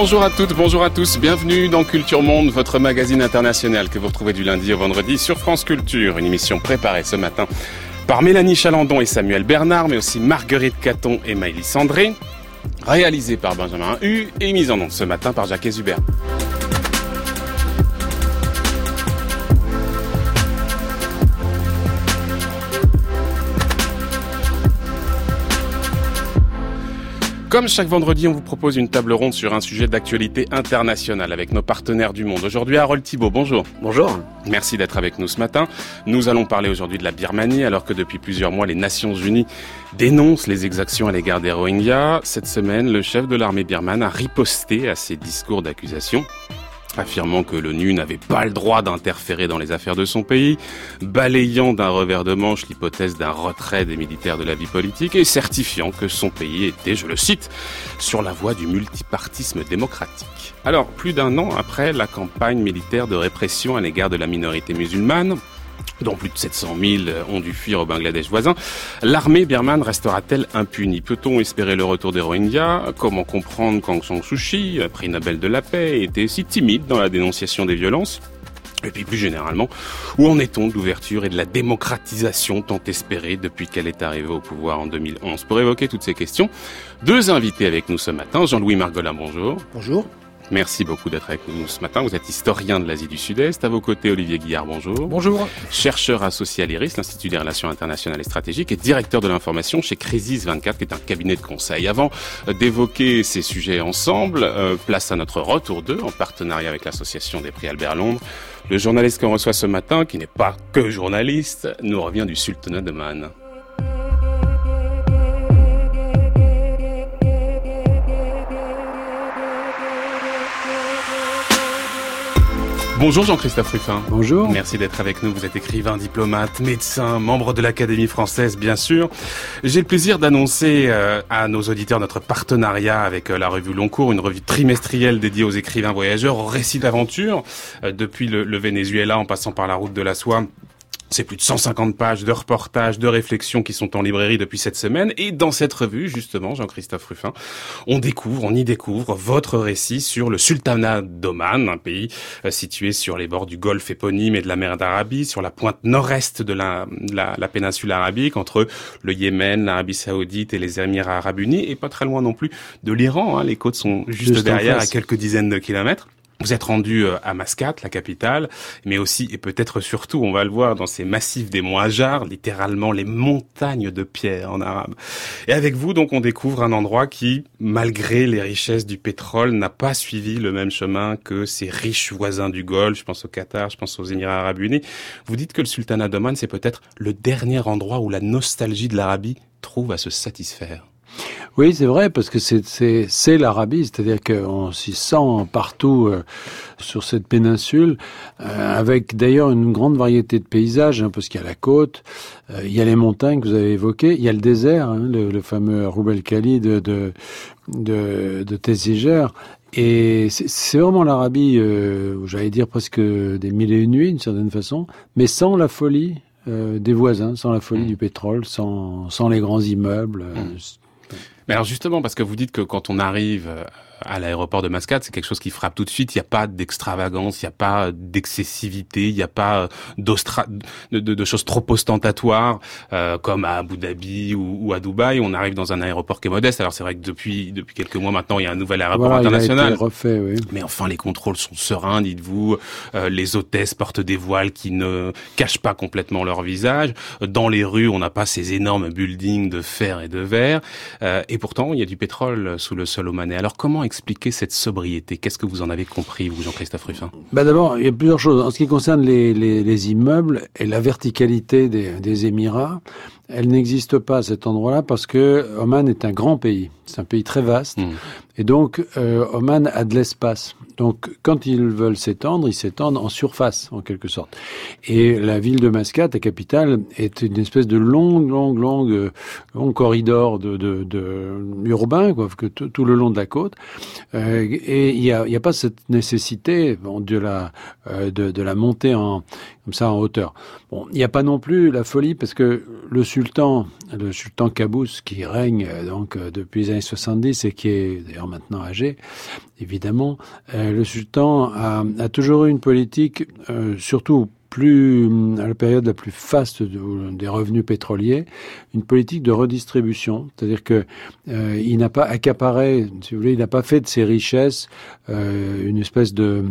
Bonjour à toutes, bonjour à tous, bienvenue dans Culture Monde, votre magazine international que vous retrouvez du lundi au vendredi sur France Culture. Une émission préparée ce matin par Mélanie Chalandon et Samuel Bernard, mais aussi Marguerite Caton et Maïlis Sandré, réalisée par Benjamin Hu et mise en onde ce matin par Jacques Hubert. Comme chaque vendredi, on vous propose une table ronde sur un sujet d'actualité internationale avec nos partenaires du monde. Aujourd'hui, Harold Thibault, bonjour. Bonjour. Merci d'être avec nous ce matin. Nous allons parler aujourd'hui de la Birmanie, alors que depuis plusieurs mois, les Nations Unies dénoncent les exactions à l'égard des Rohingyas. Cette semaine, le chef de l'armée birmane a riposté à ces discours d'accusation affirmant que l'ONU n'avait pas le droit d'interférer dans les affaires de son pays, balayant d'un revers de manche l'hypothèse d'un retrait des militaires de la vie politique et certifiant que son pays était, je le cite, sur la voie du multipartisme démocratique. Alors, plus d'un an après la campagne militaire de répression à l'égard de la minorité musulmane, dont plus de 700 000 ont dû fuir au Bangladesh voisin, l'armée birmane restera-t-elle impunie? Peut-on espérer le retour des Rohingyas? Comment comprendre qu'Aung San Suu Kyi, prix Nobel de la paix, était si timide dans la dénonciation des violences? Et puis plus généralement, où en est-on de l'ouverture et de la démocratisation tant espérée depuis qu'elle est arrivée au pouvoir en 2011 Pour évoquer toutes ces questions, deux invités avec nous ce matin. Jean-Louis Margolin, bonjour. Bonjour. Merci beaucoup d'être avec nous ce matin. Vous êtes historien de l'Asie du Sud-Est. À vos côtés, Olivier Guillard, bonjour. Bonjour. Chercheur associé à l'IRIS, l'Institut des Relations Internationales et Stratégiques, et directeur de l'information chez Crisis 24, qui est un cabinet de conseil. Avant d'évoquer ces sujets ensemble, euh, place à notre retour d'eux, en partenariat avec l'Association des prix Albert Londres. Le journaliste qu'on reçoit ce matin, qui n'est pas que journaliste, nous revient du Sultanat de Man. Bonjour Jean-Christophe Ruffin. Bonjour. Merci d'être avec nous. Vous êtes écrivain, diplomate, médecin, membre de l'Académie française, bien sûr. J'ai le plaisir d'annoncer euh, à nos auditeurs notre partenariat avec euh, la revue Longcourt, une revue trimestrielle dédiée aux écrivains voyageurs, aux récits d'aventure, euh, depuis le, le Venezuela en passant par la route de la soie c'est plus de 150 pages de reportages, de réflexions qui sont en librairie depuis cette semaine. Et dans cette revue, justement, Jean-Christophe Ruffin, on découvre, on y découvre votre récit sur le sultanat d'Oman, un pays euh, situé sur les bords du golfe éponyme et de la mer d'Arabie, sur la pointe nord-est de la, la, la, péninsule arabique, entre le Yémen, l'Arabie saoudite et les Émirats arabes unis, et pas très loin non plus de l'Iran. Hein. Les côtes sont juste, juste derrière, à quelques dizaines de kilomètres. Vous êtes rendu euh, à Mascate, la capitale, mais aussi et peut-être surtout, on va le voir dans ces massifs des Moajars, littéralement les montagnes de pierre en arabe. Et avec vous, donc, on découvre un endroit qui, malgré les richesses du pétrole, n'a pas suivi le même chemin que ses riches voisins du Golfe. Je pense au Qatar, je pense aux Émirats Arabes Unis. Vous dites que le Sultanat d'Oman, c'est peut-être le dernier endroit où la nostalgie de l'Arabie trouve à se satisfaire. Oui, c'est vrai, parce que c'est l'Arabie, c'est-à-dire qu'on s'y sent partout euh, sur cette péninsule, euh, avec d'ailleurs une grande variété de paysages, hein, parce qu'il y a la côte, euh, il y a les montagnes que vous avez évoquées, il y a le désert, hein, le, le, fameux Roubel Khali de, de, de, de Tessiger, et c'est vraiment l'Arabie, euh, j'allais dire presque des mille et une nuits, d'une certaine façon, mais sans la folie euh, des voisins, sans la folie mmh. du pétrole, sans, sans les grands immeubles. Mmh. Mais alors justement, parce que vous dites que quand on arrive à l'aéroport de Mascate, c'est quelque chose qui frappe tout de suite. Il n'y a pas d'extravagance, il n'y a pas d'excessivité, il n'y a pas de, de, de, choses trop ostentatoires euh, comme à Abu Dhabi ou, ou, à Dubaï. On arrive dans un aéroport qui est modeste. Alors c'est vrai que depuis depuis quelques mois maintenant, il y a un nouvel aéroport voilà, international. Il a été refait, oui. Mais enfin, les contrôles sont sereins, dites-vous. Euh, les hôtesses portent des voiles qui ne cachent pas complètement leur visage. Dans les rues, on n'a pas ces énormes buildings de fer et de verre. Euh, et pourtant, il y a du pétrole sous le sol omanais. Alors comment expliquer cette sobriété? Qu'est-ce que vous en avez compris, vous, Jean-Christophe Ruffin? Bah D'abord, il y a plusieurs choses. En ce qui concerne les, les, les immeubles et la verticalité des, des Émirats, elle n'existe pas à cet endroit-là parce que Oman est un grand pays. C'est un pays très vaste. Mmh. Et donc, euh, Oman a de l'espace. Donc, quand ils veulent s'étendre, ils s'étendent en surface, en quelque sorte. Et la ville de Mascate, la capitale, est une espèce de longue, longue, longue, long corridor de, de, de urbain, quoi, que tout le long de la côte. Euh, et il n'y a, y a pas cette nécessité bon, de la euh, de, de la montée en comme ça en hauteur. Bon, il n'y a pas non plus la folie parce que le sultan, le sultan Qaboos, qui règne donc depuis les années 70 et qui est d'ailleurs maintenant âgé, évidemment, le sultan a, toujours eu une politique, surtout plus à la période la plus faste des revenus pétroliers, une politique de redistribution, c'est-à-dire que euh, il n'a pas accaparé, si vous voulez, il n'a pas fait de ses richesses euh, une espèce de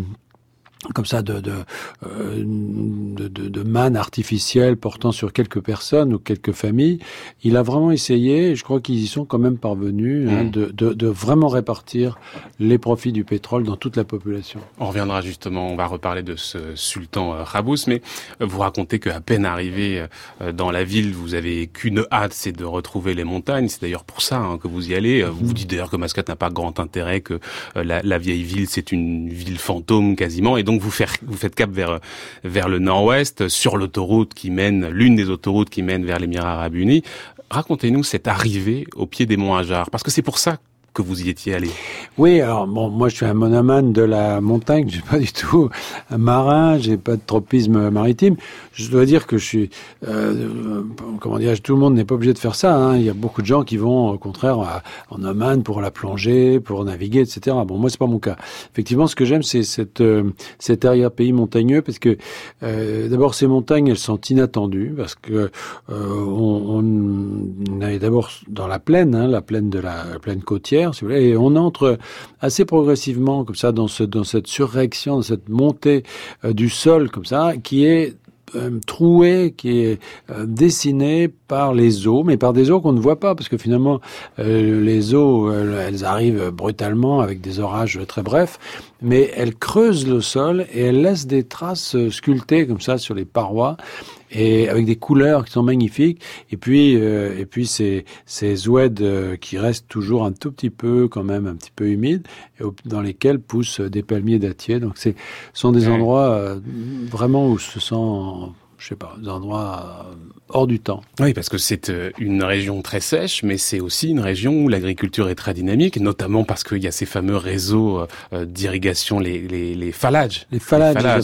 comme ça de euh, de, de, de, manne artificielle portant sur quelques personnes ou quelques familles. Il a vraiment essayé, je crois qu'ils y sont quand même parvenus, hein, mm. de, de, vraiment répartir les profits du pétrole dans toute la population. On reviendra justement, on va reparler de ce sultan euh, Rabous, mais euh, vous racontez qu'à peine arrivé dans la ville, vous avez qu'une hâte, c'est de retrouver les montagnes. C'est d'ailleurs pour ça hein, que vous y allez. Vous vous dites d'ailleurs que Mascate n'a pas grand intérêt, que la, la vieille ville, c'est une ville fantôme quasiment, et donc vous, vous faites cap vers, vers le nord-ouest, sur l'autoroute qui mène, l'une des autoroutes qui mène vers l'Émirat arabe uni. Racontez-nous cette arrivée au pied des monts Hajar, parce que c'est pour ça que vous y étiez allé Oui, alors bon, moi je suis un monomane de la montagne, je suis pas du tout un marin, j'ai pas de tropisme maritime. Je dois dire que je suis, euh, comment dire, tout le monde n'est pas obligé de faire ça. Hein. Il y a beaucoup de gens qui vont au contraire en Oman pour la plongée, pour naviguer, etc. Bon, moi c'est pas mon cas. Effectivement, ce que j'aime, c'est cette euh, cet arrière-pays montagneux parce que euh, d'abord ces montagnes, elles sont inattendues parce que euh, on, on est d'abord dans la plaine, hein, la plaine de la, la plaine côtière et on entre assez progressivement comme ça dans, ce, dans cette surréaction, dans cette montée euh, du sol comme ça, qui est euh, troué, qui est euh, dessiné par les eaux, mais par des eaux qu'on ne voit pas, parce que finalement, les eaux, elles arrivent brutalement avec des orages très brefs, mais elles creusent le sol et elles laissent des traces sculptées comme ça sur les parois et avec des couleurs qui sont magnifiques. Et puis, euh, et puis ces, ces oueds euh, qui restent toujours un tout petit peu, quand même, un petit peu humides, et dans lesquels poussent des palmiers dattiers. Donc, ce sont des endroits euh, vraiment où se sent je sais pas, des endroits euh, hors du temps. Oui, parce que c'est euh, une région très sèche, mais c'est aussi une région où l'agriculture est très dynamique, notamment parce qu'il y a ces fameux réseaux euh, d'irrigation, les, les, les phalages. Les phalages,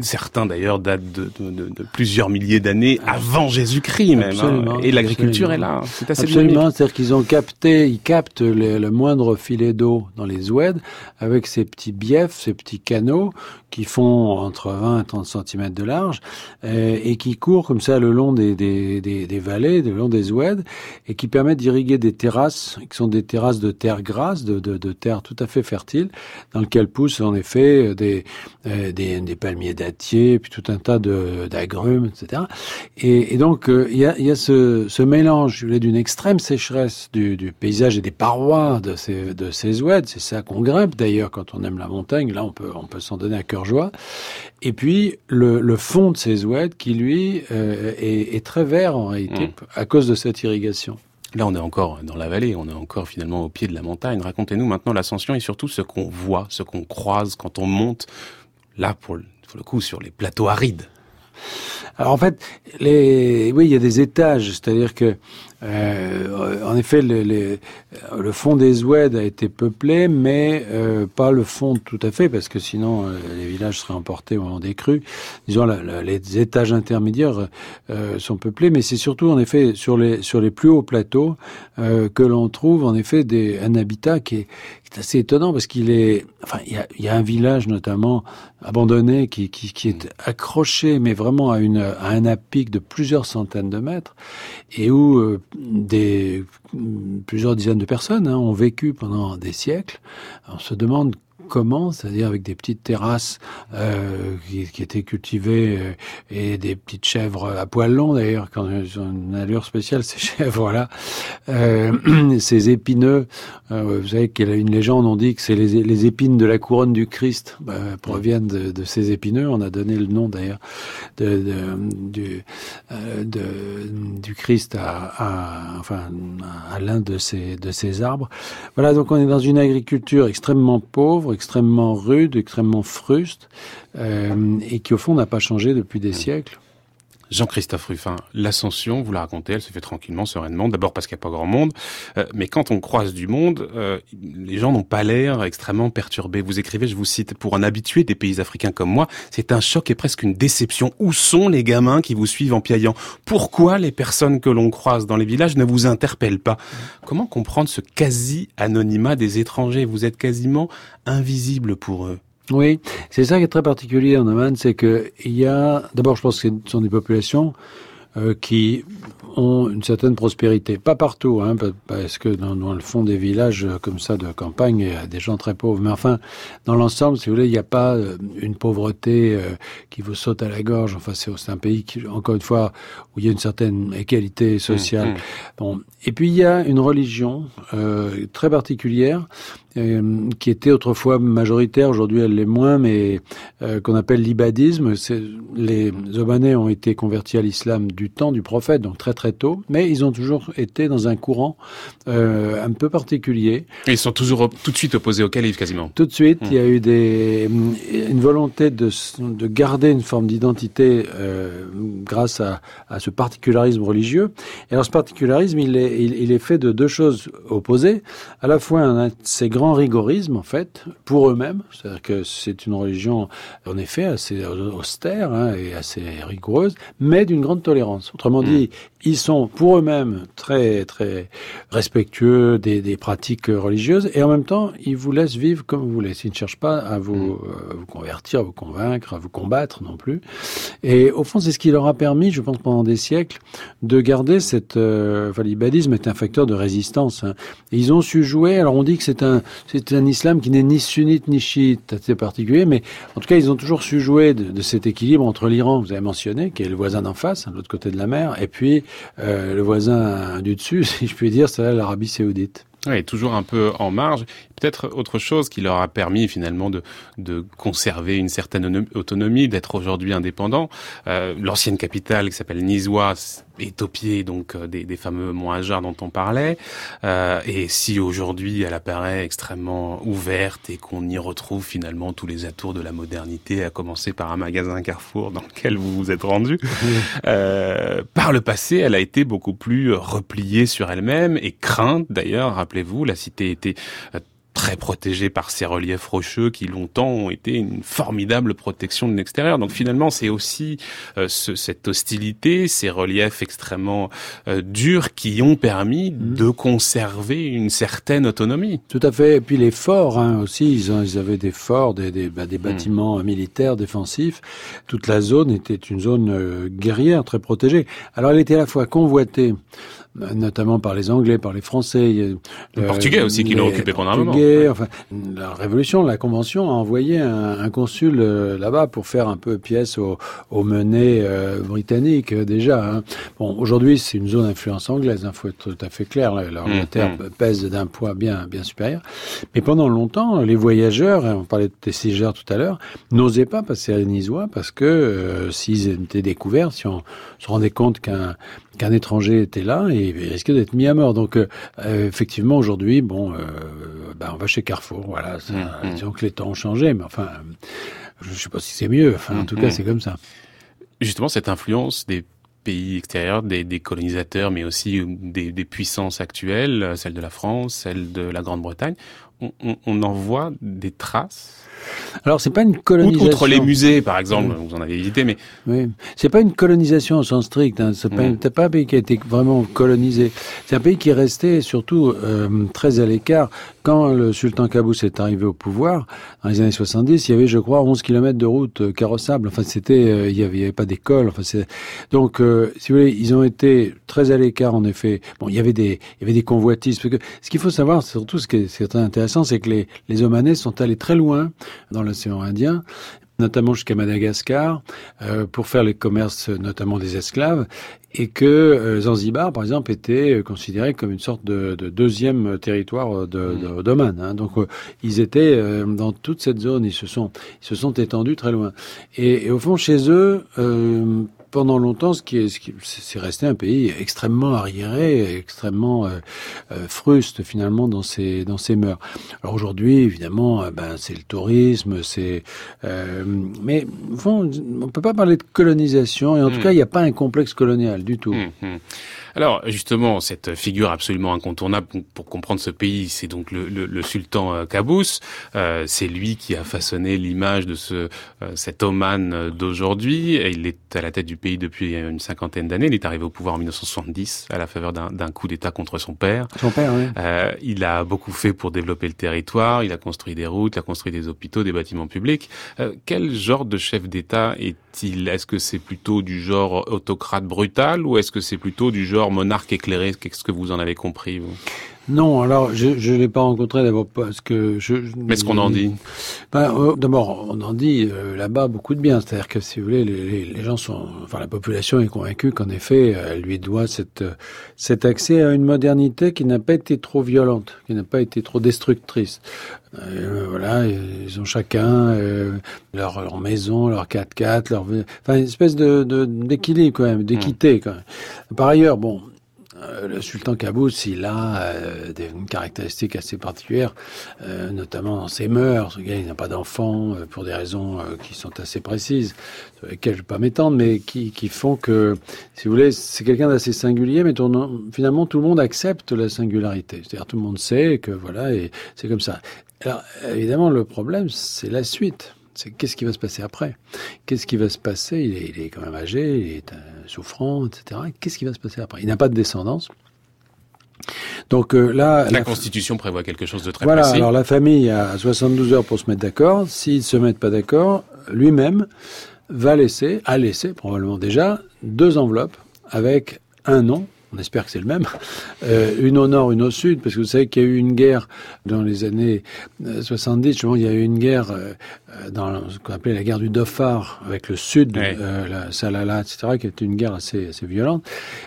certains d'ailleurs datent de, de, de, plusieurs milliers d'années ah. avant Jésus-Christ même. Hein. Et l'agriculture est là. C'est assez Absolument, c'est-à-dire qu'ils ont capté, ils captent le, moindre filet d'eau dans les oueds avec ces petits biefs, ces petits canaux qui font entre 20 et 30 cm de large. Et et qui court comme ça le long des, des, des, des vallées, le long des oueds, et qui permettent d'irriguer des terrasses, qui sont des terrasses de terre grasse, de, de, de terre tout à fait fertile, dans lesquelles poussent en effet des, euh, des, des, palmiers dattiers, puis tout un tas d'agrumes, etc. Et, et donc euh, il y, a, y, a, ce, ce mélange d'une extrême sécheresse du, du, paysage et des parois de ces, de ces oueds, c'est ça qu'on grimpe d'ailleurs quand on aime la montagne, là on peut, on peut s'en donner à cœur et puis le, le fond de ces oueds qui lui euh, est, très vert en réalité hmm. à cause de cette irrigation. Là, on est encore dans la vallée, on est encore finalement au pied de la montagne. Racontez-nous maintenant l'ascension et surtout ce qu'on voit, ce qu'on croise quand on monte, là, pour le coup, sur les plateaux arides. Alors en fait, les, oui, il y a des étages, c'est-à-dire que euh, en effet, le, le, fond des Oueds a été peuplé, mais euh, pas le fond tout à fait, parce que sinon euh, les villages seraient emportés au moment des crues. Disons, les étages intermédiaires euh, sont peuplés, mais c'est surtout en effet sur les sur les plus hauts plateaux euh, que l'on trouve en effet des, un habitat qui est, qui est assez étonnant parce qu'il est, enfin, il y a, y a, un village notamment abandonné qui, qui, qui est accroché, mais vraiment à une à un apic de plusieurs centaines de mètres, et où des plusieurs dizaines de personnes hein, ont vécu pendant des siècles. On se demande comment, c'est-à-dire avec des petites terrasses euh, qui, qui, étaient cultivées euh, et des petites chèvres à poils longs d'ailleurs, quand ils ont une allure spéciale ces chèvres-là, euh, ces épineux. Euh, vous savez qu'il y a une légende, on dit que c'est les, les, épines de la couronne du Christ euh, proviennent de, de, ces épineux. On a donné le nom d'ailleurs de, de, du, de, du Christ à, à enfin à l'un de ces de ces arbres. Voilà, donc on est dans une agriculture extrêmement pauvre extrêmement rude, extrêmement fruste, euh, et qui au fond n'a pas changé depuis des siècles. Jean-Christophe Ruffin, l'ascension, vous la racontez, elle se fait tranquillement, sereinement, d'abord parce qu'il n'y a pas grand monde, euh, mais quand on croise du monde, euh, les gens n'ont pas l'air extrêmement perturbés. Vous écrivez, je vous cite, pour un habitué des pays africains comme moi, c'est un choc et presque une déception. Où sont les gamins qui vous suivent en piaillant? Pourquoi les personnes que l'on croise dans les villages ne vous interpellent pas? Comment comprendre ce quasi-anonymat des étrangers? Vous êtes quasiment invisible pour eux. Oui, c'est ça qui est très particulier en Oman, c'est que il y a, d'abord, je pense que ce sont des populations euh, qui ont une certaine prospérité. Pas partout, hein, parce que dans, dans, le fond des villages euh, comme ça de campagne, il y a des gens très pauvres. Mais enfin, dans l'ensemble, si vous voulez, il n'y a pas euh, une pauvreté qui vous saute à la gorge. Enfin, c'est un pays qui, encore une fois, où il y a une certaine égalité sociale. Mmh, mmh. Bon, et puis il y a une religion euh, très particulière euh, qui était autrefois majoritaire, aujourd'hui elle l'est moins, mais euh, qu'on appelle l'ibadisme. Les Omanais ont été convertis à l'islam du temps du prophète, donc très très tôt, mais ils ont toujours été dans un courant un peu particulier. Et ils sont toujours tout de suite opposés au calife quasiment. Tout de suite, il y a eu des, une volonté de, de garder une forme d'identité grâce à, à ce particularisme religieux. Et alors ce particularisme, il est il, est fait de deux choses opposées. À la fois un assez grand rigorisme, en fait, pour eux-mêmes. C'est-à-dire que c'est une religion, en effet, assez austère hein, et assez rigoureuse, mais d'une grande tolérance. Autrement hmm. dit, ils sont pour eux-mêmes très très respectueux des, des, pratiques religieuses et en même temps ils vous laissent vivre comme vous voulez. Ils ne cherchent pas à vous, mm. euh, vous convertir, à vous convaincre, à vous combattre non plus. Et au fond, c'est ce qui leur a permis, je pense, pendant des siècles, de garder cette. Euh, enfin, l'ibadisme est un facteur de résistance. Hein. Et ils ont su jouer. Alors on dit que c'est un c'est un islam qui n'est ni sunnite ni chiite, assez particulier, mais en tout cas ils ont toujours su jouer de, de cet équilibre entre l'Iran, vous avez mentionné, qui est le voisin d'en face, à l'autre côté de la mer, et puis euh, le voisin du dessus, si je puis dire, c'est l'Arabie saoudite. Oui, toujours un peu en marge. Peut-être autre chose qui leur a permis finalement de, de conserver une certaine autonomie, d'être aujourd'hui indépendant. Euh, L'ancienne capitale qui s'appelle Nizwa est au pied donc euh, des, des fameux monts Hajar dont on parlait. Euh, et si aujourd'hui elle apparaît extrêmement ouverte et qu'on y retrouve finalement tous les atours de la modernité, à commencer par un magasin Carrefour dans lequel vous vous êtes rendu, euh, par le passé elle a été beaucoup plus repliée sur elle-même et crainte d'ailleurs. La cité était euh, très protégé par ces reliefs rocheux qui longtemps ont été une formidable protection de l'extérieur. Donc finalement, c'est aussi euh, ce, cette hostilité, ces reliefs extrêmement euh, durs qui ont permis mmh. de conserver une certaine autonomie. Tout à fait. Et puis les forts hein, aussi, ils, ont, ils, avaient des forts, des, des, bah, des mmh. bâtiments militaires défensifs. Toute la zone était une zone euh, guerrière très protégée. Alors elle était à la fois convoitée notamment par les Anglais, par les Français. Les euh, Portugais aussi qui l'ont occupé pendant un moment. Enfin, la Révolution, la Convention a envoyé un, un consul euh, là-bas pour faire un peu pièce aux, menées euh, britanniques euh, déjà. Hein. Bon, aujourd'hui c'est une zone d'influence anglaise, il hein, faut être tout à fait clair. L'Angleterre mmh, mmh. pèse d'un poids bien bien supérieur. Mais pendant longtemps, les voyageurs, hein, on parlait de Tessiger tout à l'heure, n'osaient pas passer à Nisois parce que s'ils étaient découverts, si on se rendait compte qu'un qu'un étranger était là et il risquait d'être mis à mort. Donc euh, effectivement aujourd'hui, bon, euh, ben, on va chez Carrefour, voilà. Ça, mmh, mmh. Disons que les temps ont changé, mais enfin, je ne sais pas si c'est mieux. Enfin, en tout cas, c'est comme ça. Justement, cette influence des pays extérieurs, des, des colonisateurs, mais aussi des, des, puissances actuelles, celle de la France, celle de la Grande-Bretagne, on, on, on en voit des traces? Alors c'est pas une colonisation. Outre les musées, par exemple, vous en avez visité, mais oui, c'est pas une colonisation au sens strict. Hein. C'est pas, mm. pas un pays qui a été vraiment colonisé. C'est un pays qui est resté surtout euh, très à l'écart. Quand le sultan Qaboos est arrivé au pouvoir dans les années 70, il y avait, je crois, 11 kilomètres de route euh, carrossable. Enfin, c'était, euh, il y avait, pas d'école. Enfin, c'est donc, euh, si vous voulez, ils ont été très à l'écart en effet. Bon, il y avait des, il y avait des convoitises. Parce que ce qu'il faut savoir, surtout, ce qui est, très intéressant, c'est que les, les Omanais sont allés très loin dans l'océan Indien notamment jusqu'à Madagascar, euh, pour faire les commerces, notamment des esclaves, et que euh, Zanzibar, par exemple, était considéré comme une sorte de, de deuxième territoire de, de, d'Oman. Hein. Donc, euh, ils étaient euh, dans toute cette zone, ils se sont, ils se sont étendus très loin. Et, et au fond, chez eux, pendant longtemps, ce qui est, ce qui, c'est resté un pays extrêmement arriéré, extrêmement euh, euh, fruste finalement dans ses dans ses mœurs. Alors aujourd'hui, évidemment, ben c'est le tourisme, c'est mais bon, on peut pas parler de colonisation et en tout hmm. cas, il n'y a pas un complexe colonial du tout. Hmm, hmm. Alors justement, cette figure absolument incontournable pour comprendre ce pays, c'est donc le, le, le sultan Qaboos. Euh, c'est lui qui a façonné l'image de ce cet Oman d'aujourd'hui. Il est à la tête du pays depuis une cinquantaine d'années. Il est arrivé au pouvoir en 1970 à la faveur d'un coup d'État contre son père. Son père, oui. Euh, il a beaucoup fait pour développer le territoire. Il a construit des routes, il a construit des hôpitaux, des bâtiments publics. Euh, quel genre de chef d'État est-il? Est-ce que c'est plutôt du genre autocrate brutal ou est-ce que c'est plutôt du genre monarque éclairé Qu'est-ce que vous en avez compris non, alors je ne l'ai pas rencontré d'abord parce que je. Mais ce qu'on en dit? Ben, euh, D'abord, on en dit euh, là-bas beaucoup de bien. C'est-à-dire que si vous voulez, les, les, gens sont, enfin la population est convaincue qu'en effet, elle lui doit cette, cet accès à une modernité qui n'a pas été trop violente, qui n'a pas été trop destructrice. Euh, voilà, ils ont chacun leur, leur, maison, leur 4x4, leur, enfin une espèce de d'équilibre quand même, d'équité quand même. Par ailleurs, bon, euh, le sultan Qaboos, il a euh, une caractéristique assez particulière, euh, notamment dans ses mœurs. il n'a pas d'enfants pour des raisons qui sont assez précises, sur lesquelles je ne vais pas m'étendre, mais qui, qui, font que, si vous voulez, c'est quelqu'un d'assez singulier, mais finalement tout le monde accepte la singularité. C'est-à-dire tout le monde sait que voilà, et c'est comme ça. Alors évidemment, le problème, c'est la suite c'est qu'est-ce qui va se passer après? Qu'est-ce qui va se passer? Il est, il est, quand même âgé, il est euh, souffrant, etc. Qu'est-ce qui va se passer après? Il n'a pas de descendance. Donc euh, là, la, Constitution prévoit quelque chose de très voilà, précis. Alors la famille a 72 heures pour se mettre d'accord. S'ils se mettent pas d'accord, lui-même va laisser, a laissé probablement déjà deux enveloppes avec un nom on espère que c'est le même, euh, une au nord, une au sud, parce que vous savez qu'il y a eu une guerre dans les années 70, euh, justement, il y a eu une guerre euh, dans ce qu'on appelait la guerre du Dhofar, avec le sud, la Salala, etc., qui était une guerre assez, assez violente.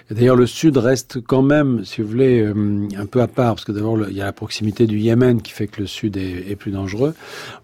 D'ailleurs, le sud reste quand même, si vous voulez, un peu à part, parce que d'abord, il y a la proximité du Yémen qui fait que le sud est, est plus dangereux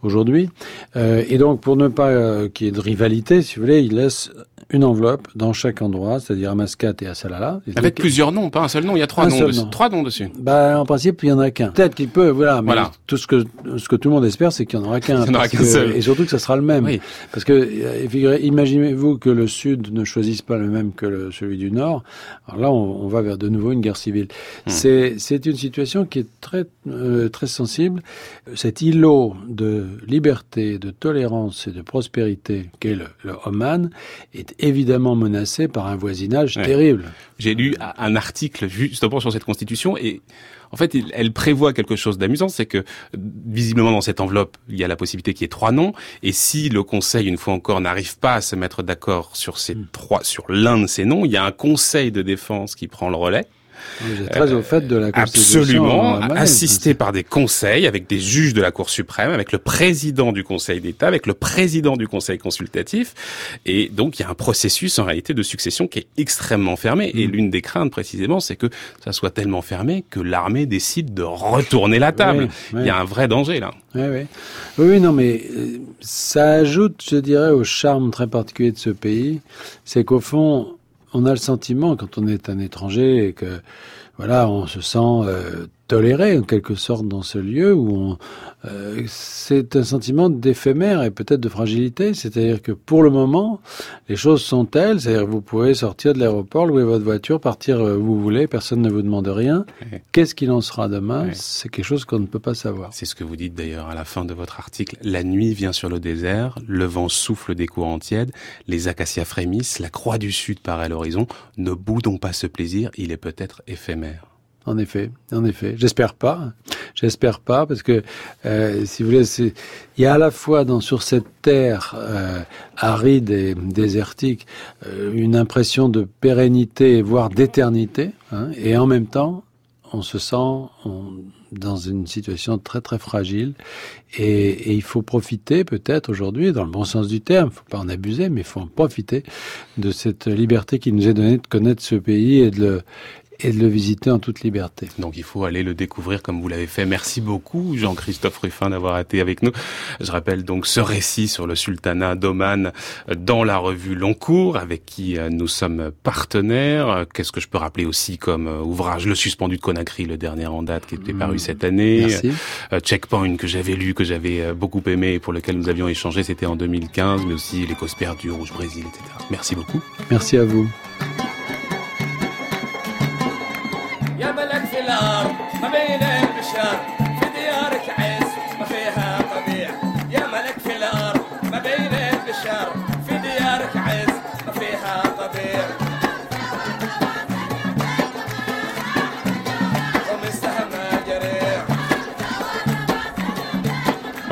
aujourd'hui. et donc, pour ne pas qu'il y ait de rivalité, si vous voulez, il laisse une enveloppe dans chaque endroit, c'est-à-dire à Mascate et à Salala. Avec plusieurs noms, pas un seul nom, il y a trois, noms, dessus. trois noms dessus. Bah, en principe, il y en a qu'un. Peut-être qu'il peut, voilà, mais tout ce que ce que tout le monde espère, c'est qu'il y en aura qu'un. Et surtout que ça sera le même. Oui. Parce que euh, imaginez-vous que le Sud ne choisisse pas le même que le, celui du Nord. Alors là, on, on, va vers de nouveau une guerre civile. Hmm. C'est c'est une situation qui est très euh, très sensible. Cet îlot de liberté, de tolérance et de prospérité qu'est le, le Oman est évidemment menacée par un voisinage terrible. J'ai lu un article justement sur cette constitution et en fait, elle prévoit quelque chose d'amusant, c'est que visiblement dans cette enveloppe, il y a la possibilité qu'il y ait trois noms, et si le Conseil, une fois encore, n'arrive pas à se mettre d'accord sur ces hmm. trois, sur l'un de ces noms, il y a un Conseil de défense qui prend le relais. Vous êtes très au fait de la Absolument, assisté par des conseils, avec des juges de la Cour suprême, avec le président du Conseil d'État, avec le président du Conseil consultatif. Et donc, il y a un processus, en réalité, de succession qui est extrêmement fermé. Et mm. l'une des craintes, précisément, c'est que ça soit tellement fermé que l'armée décide de retourner la table. Il y a un vrai danger, là. Oui, oui. Oui, non, mais euh, ça ajoute, je dirais, au charme très particulier de ce pays. C'est qu'au fond, on a le sentiment, quand on est un étranger, et que voilà, on se sent euh, toléré en quelque sorte dans ce lieu où on, euh, c'est un sentiment d'éphémère et peut-être de fragilité. C'est-à-dire que pour le moment, les choses sont telles, c'est-à-dire que vous pouvez sortir de l'aéroport, louer votre voiture, partir où vous voulez, personne ne vous demande rien. Qu'est-ce qu'il en sera demain? C'est quelque chose qu'on ne peut pas savoir. C'est ce que vous dites d'ailleurs à la fin de votre article. La nuit vient sur le désert, le vent souffle des courants tièdes, les acacias frémissent, la croix du sud paraît à l'horizon. Ne boudons pas ce plaisir, il est peut-être éphémère. En effet, en effet. J'espère pas. J'espère pas parce que, euh, si vous voulez, il y a à la fois dans sur cette terre euh, aride et désertique euh, une impression de pérennité, voire d'éternité, hein, et en même temps, on se sent dans une situation très très fragile et, et il faut profiter peut-être aujourd'hui, dans le bon sens du terme, faut pas en abuser, mais il faut en profiter de cette liberté qui nous est donnée de connaître ce pays et de le, et de le visiter en toute liberté. Donc il faut aller le découvrir comme vous l'avez fait. Merci beaucoup Jean-Christophe Ruffin d'avoir été avec nous. Je rappelle donc ce récit sur le sultanat d'Oman dans la revue Longcourt avec qui euh, nous sommes partenaires. Qu'est-ce que je peux rappeler aussi comme euh, ouvrage? Le suspendu de Conakry, le dernier en date qui était paru cette année. Merci. Euh, Checkpoint que j'avais lu, que j'avais beaucoup aimé et pour lequel nous avions échangé, c'était en 2015, mais aussi Les Causes perdues, Rouge Brésil, etc. Merci beaucoup. Merci à vous.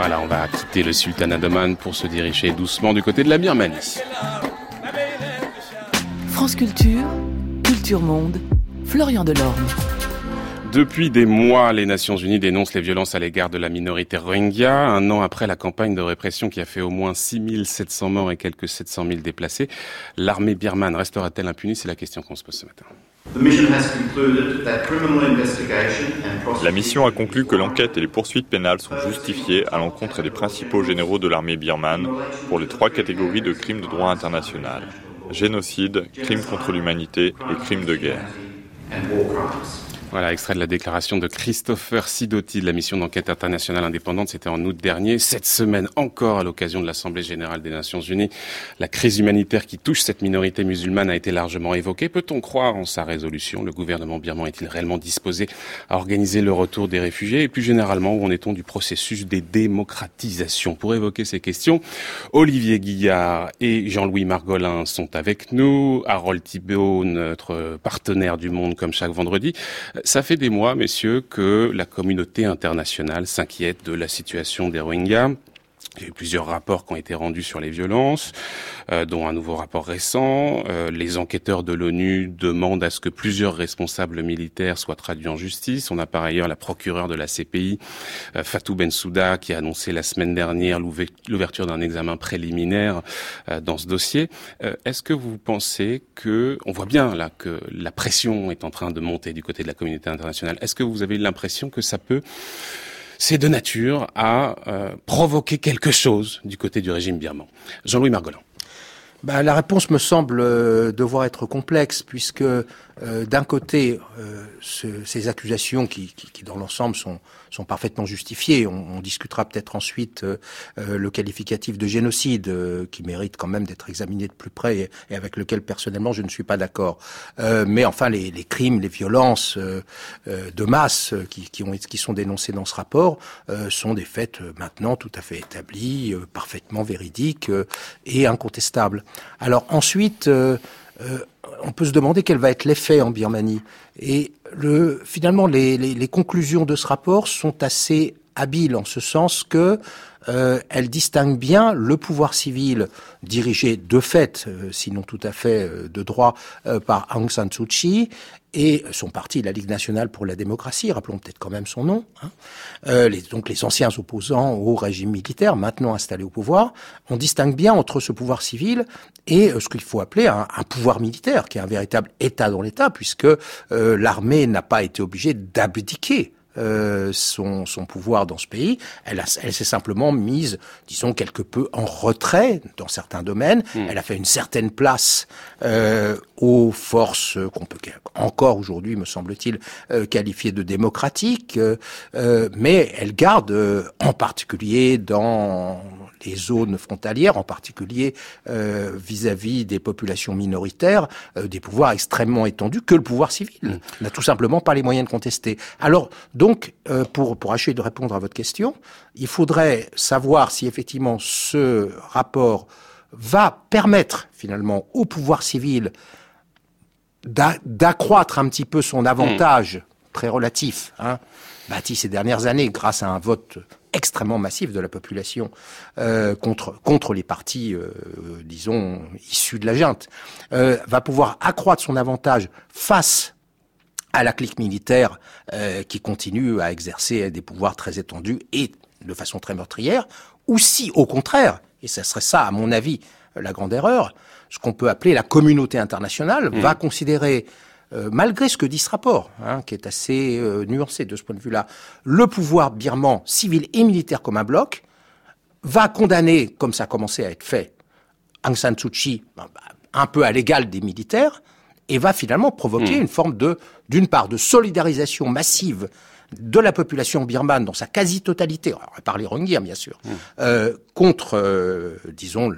Voilà, on va quitter le sultanat d'Oman pour se diriger doucement du côté de la Birmanie. France Culture, Culture Monde, Florian Delorme. Depuis des mois, les Nations Unies dénoncent les violences à l'égard de la minorité Rohingya. Un an après la campagne de répression qui a fait au moins 6700 morts et quelques 700 000 déplacés, l'armée birmane restera-t-elle impunie? C'est la question qu'on se pose ce matin. La mission a conclu que l'enquête et les poursuites pénales sont justifiées à l'encontre des principaux généraux de l'armée birmane pour les trois catégories de crimes de droit international génocide, crimes contre l'humanité et crimes de guerre. Voilà, extrait de la déclaration de Christopher Sidotti de la mission d'enquête internationale indépendante. C'était en août dernier. Cette semaine encore, à l'occasion de l'Assemblée générale des Nations unies, la crise humanitaire qui touche cette minorité musulmane a été largement évoquée. Peut-on croire en sa résolution? Le gouvernement birman est-il réellement disposé à organiser le retour des réfugiés? Et plus généralement, où en est-on du processus des démocratisations? Pour évoquer ces questions, Olivier Guillard et Jean-Louis Margolin sont avec nous. Harold Thibault, notre partenaire du monde comme chaque vendredi. Ça fait des mois, messieurs, que la communauté internationale s'inquiète de la situation des Rohingyas. Il y a eu plusieurs rapports qui ont été rendus sur les violences, euh, dont un nouveau rapport récent. Euh, les enquêteurs de l'ONU demandent à ce que plusieurs responsables militaires soient traduits en justice. On a par ailleurs la procureure de la CPI, euh, Fatou Bensouda, qui a annoncé la semaine dernière l'ouverture d'un examen préliminaire euh, dans ce dossier. Euh, est-ce que vous pensez que, on voit bien là que la pression est en train de monter du côté de la communauté internationale. Est-ce que vous avez l'impression que ça peut c'est de nature à euh, provoquer quelque chose du côté du régime birman. Jean-Louis Margolin. Bah, la réponse me semble euh, devoir être complexe, puisque euh, d'un côté, euh, ce, ces accusations qui, dans l'ensemble sont, parfaitement justifiées, on, discutera peut-être ensuite euh, le qualificatif de génocide, qui mérite quand même d'être examiné de plus près et, avec lequel personnellement je ne suis pas d'accord. mais enfin, les, crimes, les violences de masse qui, qui, ont, qui sont dénoncés dans ce rapport sont des faits maintenant tout à fait établis, parfaitement véridiques et incontestables. Alors ensuite, euh, euh, on peut se demander quel va être l'effet en Birmanie. Et le, finalement, les, conclusions de ce rapport sont assez habiles en ce sens que euh, elle distingue bien le pouvoir civil dirigé de fait, sinon tout à fait de droit, par Aung San Suu Kyi et son parti, la Ligue nationale pour la démocratie, rappelons peut-être quand même son nom, hein, euh, les, donc les anciens opposants au régime militaire, maintenant installés au pouvoir, on distingue bien entre ce pouvoir civil et euh, ce qu'il faut appeler un, pouvoir militaire, qui est un véritable État dans l'État, puisque euh, l'armée n'a pas été obligée d'abdiquer euh, son, son, pouvoir dans ce pays. Elle, elle s'est simplement mise, disons, quelque peu en retrait dans certains domaines. Mmh. Elle a fait une certaine place euh, aux forces qu'on peut encore aujourd'hui, me semble-t-il, euh, qualifier de démocratiques, euh, mais elle garde, euh, en particulier dans les zones frontalières, en particulier euh, vis-à-vis -vis des populations minoritaires, euh, des pouvoirs extrêmement étendus que le pouvoir civil n'a tout simplement pas les moyens de contester. Alors, donc, euh, pour, pour achever de répondre à votre question, il faudrait savoir si effectivement ce rapport va permettre finalement au pouvoir civil d'accroître un petit peu son avantage mmh. très relatif, hein, bâti ces dernières années grâce à un vote extrêmement massif de la population euh, contre contre les partis, euh, disons issus de la junte, euh, va pouvoir accroître son avantage face à la clique militaire euh, qui continue à exercer des pouvoirs très étendus et de façon très meurtrière, ou si au contraire, et ce serait ça à mon avis la grande erreur, ce qu'on peut appeler la communauté internationale mmh. va considérer malgré ce que dit ce rapport, hein, qui est assez nuancé de ce point de vue-là, le pouvoir birman, civil et militaire comme un bloc, va condamner, comme ça a commencé à être fait, Aung San Suu Kyi, bah, un peu à l'égal des militaires, et va finalement provoquer hmm. une forme de, d'une part, de solidarisation massive de la population birmane dans sa quasi-totalité, à part les Rohingyas bien sûr, hmm. euh, contre, euh, disons,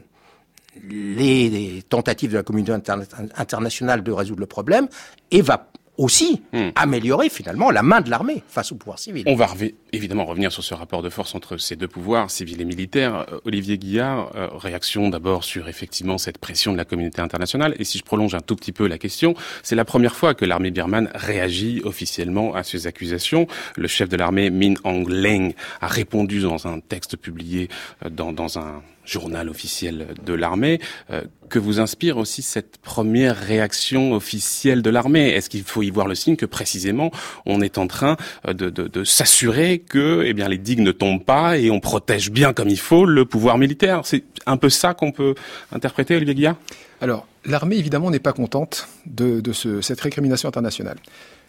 les, tentatives de la communauté internationale de résoudre le problème, et va aussi hmm. améliorer finalement la main de l'armée face au pouvoir civil. On va évidemment revenir sur ce rapport de force entre ces deux pouvoirs, civil et militaire. Euh, Olivier Guillard, euh, réaction d'abord sur effectivement cette pression de la communauté internationale. Et si je prolonge un tout petit peu la question, c'est la première fois que l'armée birmane réagit officiellement à ces accusations. Le chef de l'armée, Min Aung Hlaing, a répondu dans un texte publié euh, dans, dans un journal officiel de l'armée, euh, que vous inspire aussi cette première réaction officielle de l'armée? Est-ce qu'il faut y voir le signe que précisément on est en train euh, de, de, de s'assurer que eh bien les digues ne tombent pas et on protège bien comme il faut le pouvoir militaire? C'est un peu ça qu'on peut interpréter, Olivier Guillard? Alors, l'armée évidemment n'est pas contente de, de ce, cette récrimination internationale.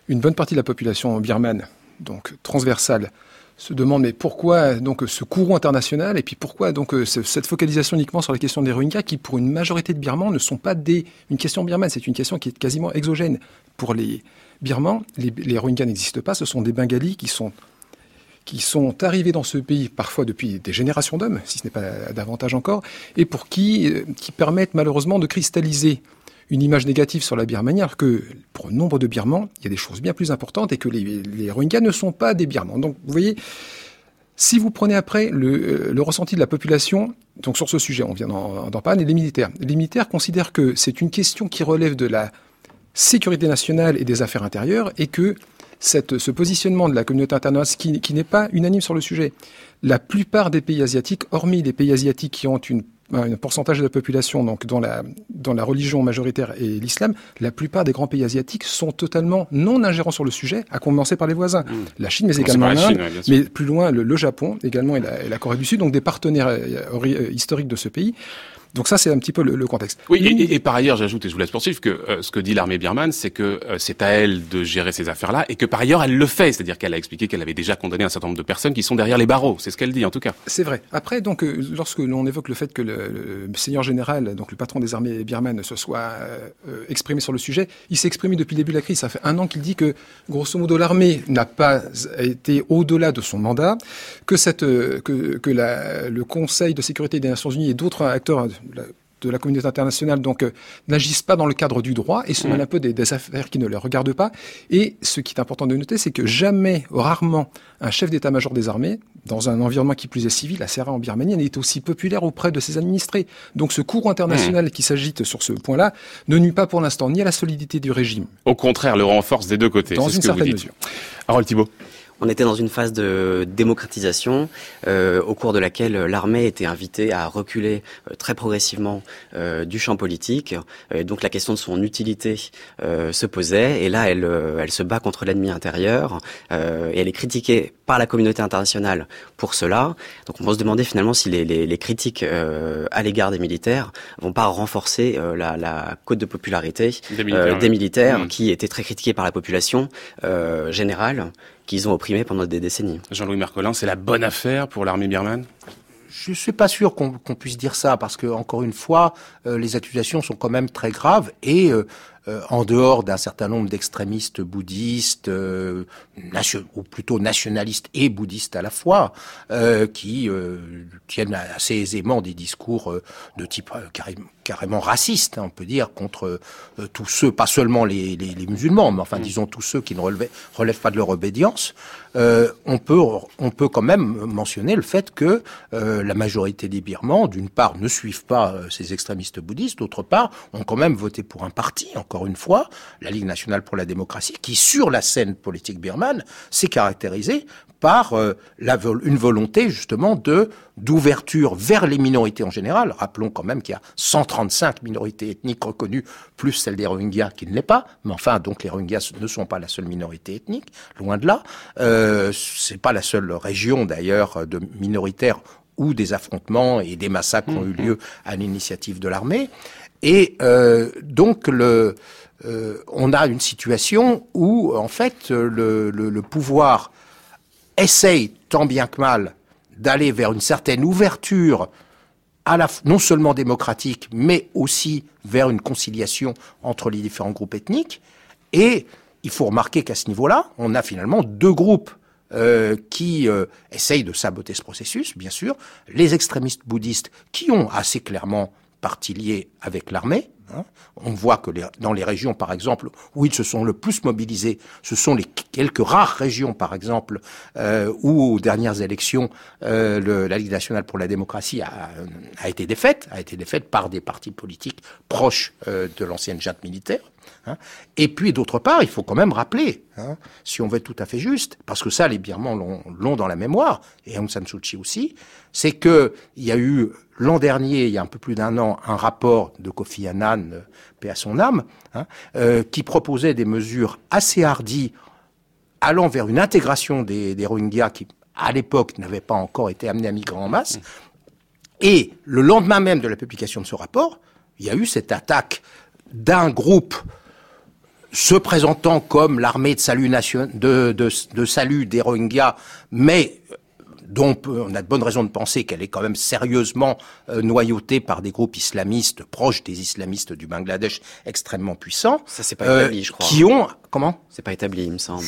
Une bonne partie de la population birmane, donc transversale, se demande mais pourquoi donc ce courant international et puis pourquoi donc euh, cette focalisation uniquement sur la question des Rohingyas qui pour une majorité de Birmans ne sont pas des une question birmane, c'est une question qui est quasiment exogène pour les Birmans. Les, les Rohingyas n'existent pas, ce sont des Bengalis qui sont qui sont arrivés dans ce pays parfois depuis des générations d'hommes, si ce n'est pas davantage encore, et euh, qui permettent malheureusement de cristalliser une image négative sur la Birmanie, alors que pour nombre de Birmans, il y a des choses bien plus importantes et que les, Rohingyas ne sont pas des Birmans. Donc, vous voyez, si vous prenez après le, le, ressenti de la population, donc sur ce sujet, on vient d'en parler, les militaires. Les militaires considèrent que c'est une question qui relève de la sécurité nationale et des affaires intérieures et que ce positionnement de la communauté internationale qui n'est pas unanime sur le sujet. La plupart des pays asiatiques, hormis les pays asiatiques qui ont une un pourcentage de la population donc dans la dans la religion majoritaire et l'islam, la plupart des grands pays asiatiques sont totalement non ingérants sur le sujet, à commencer par les voisins, mmh. la Chine mais également l'Inde, mais plus loin le, Japon également et la, et la, Corée du Sud, donc des partenaires euh, euh, historiques de ce pays. Donc ça, c'est un petit peu le, contexte. Oui, et, par ailleurs, j'ajoute, et je vous laisse poursuivre, que euh, ce que dit l'armée birmane, c'est que euh, c'est à elle de gérer ces affaires-là, et que par ailleurs, elle le fait. C'est-à-dire qu'elle a expliqué qu'elle avait déjà condamné un certain nombre de personnes qui sont derrière les barreaux. C'est ce qu'elle dit, en tout cas. C'est vrai. Après, donc, euh, lorsque l'on évoque le fait que le, seigneur général, donc le patron des armées birmanes, se soit exprimé sur le sujet, il s'est exprimé depuis le début de la crise. Ça fait un an qu'il dit que, grosso modo, l'armée n'a pas été au-delà de son mandat, que cette, que, que la, le Conseil de sécurité des Nations Unies et d'autres acteurs de la communauté internationale donc euh, n'agissent pas dans le cadre du droit et se mêlent un peu des, affaires qui ne les regardent pas. Et ce qui est important de noter, c'est que jamais, rarement, un chef d'état-major des armées, dans un environnement qui plus est civil, la Serra en Birmanie, n'est aussi populaire auprès de ses administrés. Donc ce courant international qui s'agite sur ce point-là ne nuit pas pour l'instant ni à la solidité du régime. Au contraire, le renforce des deux côtés. Dans une certaine mesure. Harold Thibault. On était dans une phase de démocratisation euh, au cours de laquelle l'armée était invitée à reculer euh, très progressivement euh, du champ politique. donc la question de son utilité se posait. Et là, elle, elle se bat contre l'ennemi intérieur et elle est critiquée par la communauté internationale pour cela. Donc on peut se demander finalement si les, les, les critiques à l'égard des militaires vont pas renforcer la, la, cote de popularité des militaires, des militaires mmh. qui étaient très critiqués par la population générale qu'ils ont opprimé pendant des décennies. Jean-Louis Mercolin, c'est la bonne affaire pour l'armée birmane? Je suis pas sûr qu'on puisse dire ça parce que encore une fois, euh, les accusations sont quand même très graves et euh, euh, en dehors d'un certain nombre d'extrémistes bouddhistes, euh, ou plutôt nationalistes et bouddhistes à la fois, euh, qui tiennent assez aisément des discours de type carrément, raciste, hein, on peut dire, contre tous ceux, pas seulement les, les, musulmans, mais enfin, mm. disons tous ceux qui ne relèvent, relèvent pas de leur obédience. on peut on peut quand même mentionner le fait que la majorité des Birmans, d'une part, ne suivent pas ces extrémistes bouddhistes, d'autre part, ont quand même voté pour un parti, encore une fois, la Ligue nationale pour la démocratie, qui sur la scène politique birmane s'est caractérisée par euh, la, une volonté justement de d'ouverture vers les minorités en général. Rappelons quand même qu'il y a 135 minorités ethniques reconnues, plus celle des Rohingyas qui ne l'est pas. Mais enfin, donc les Rohingyas ne sont pas la seule minorité ethnique, loin de là. Euh, c'est pas la seule région d'ailleurs de minoritaires où des affrontements et des massacres ont eu mmh, lieu mmh. à l'initiative de l'armée. Et euh, donc euh, on a une situation où en fait le, pouvoir essaye tant bien que mal d'aller vers une certaine ouverture non seulement démocratique, mais aussi vers une conciliation entre les différents groupes ethniques. Et il faut remarquer qu'à ce niveau-là, on a finalement deux groupes euh, qui essayent de saboter ce processus, bien sûr. Les extrémistes bouddhistes qui ont assez clairement parti lié avec l'armée. On voit que dans les régions, par exemple, où ils se sont le plus mobilisés, ce sont les quelques rares régions, par exemple, euh, où aux dernières élections, euh, la Ligue nationale pour la démocratie a, été défaite, a été défaite par des partis politiques proches euh, de l'ancienne junte militaire. Hein. Et puis, d'autre part, il faut quand même rappeler, hein, si on veut être tout à fait juste, parce que ça, les Birmans l'ont dans la mémoire, et Aung San Suu Kyi aussi, c'est qu'il y a eu l'an dernier, il y a un peu plus d'un an, un rapport de Kofi Annan, paix à son âme, hein, euh, qui proposait des mesures assez hardies allant vers une intégration des, Rohingyas qui, à l'époque, n'avaient pas encore été amenés à migrer en masse. Et le lendemain même de la publication de ce rapport, il y a eu cette attaque d'un groupe se présentant comme l'armée de salut, de, de salut des Rohingyas, mais dont on a de bonnes raisons de penser qu'elle est quand même sérieusement euh, noyautée par des groupes islamistes proches des islamistes du Bangladesh extrêmement puissants. Ça c'est pas établi, je crois. Qui ont comment? C'est pas établi, il me semble.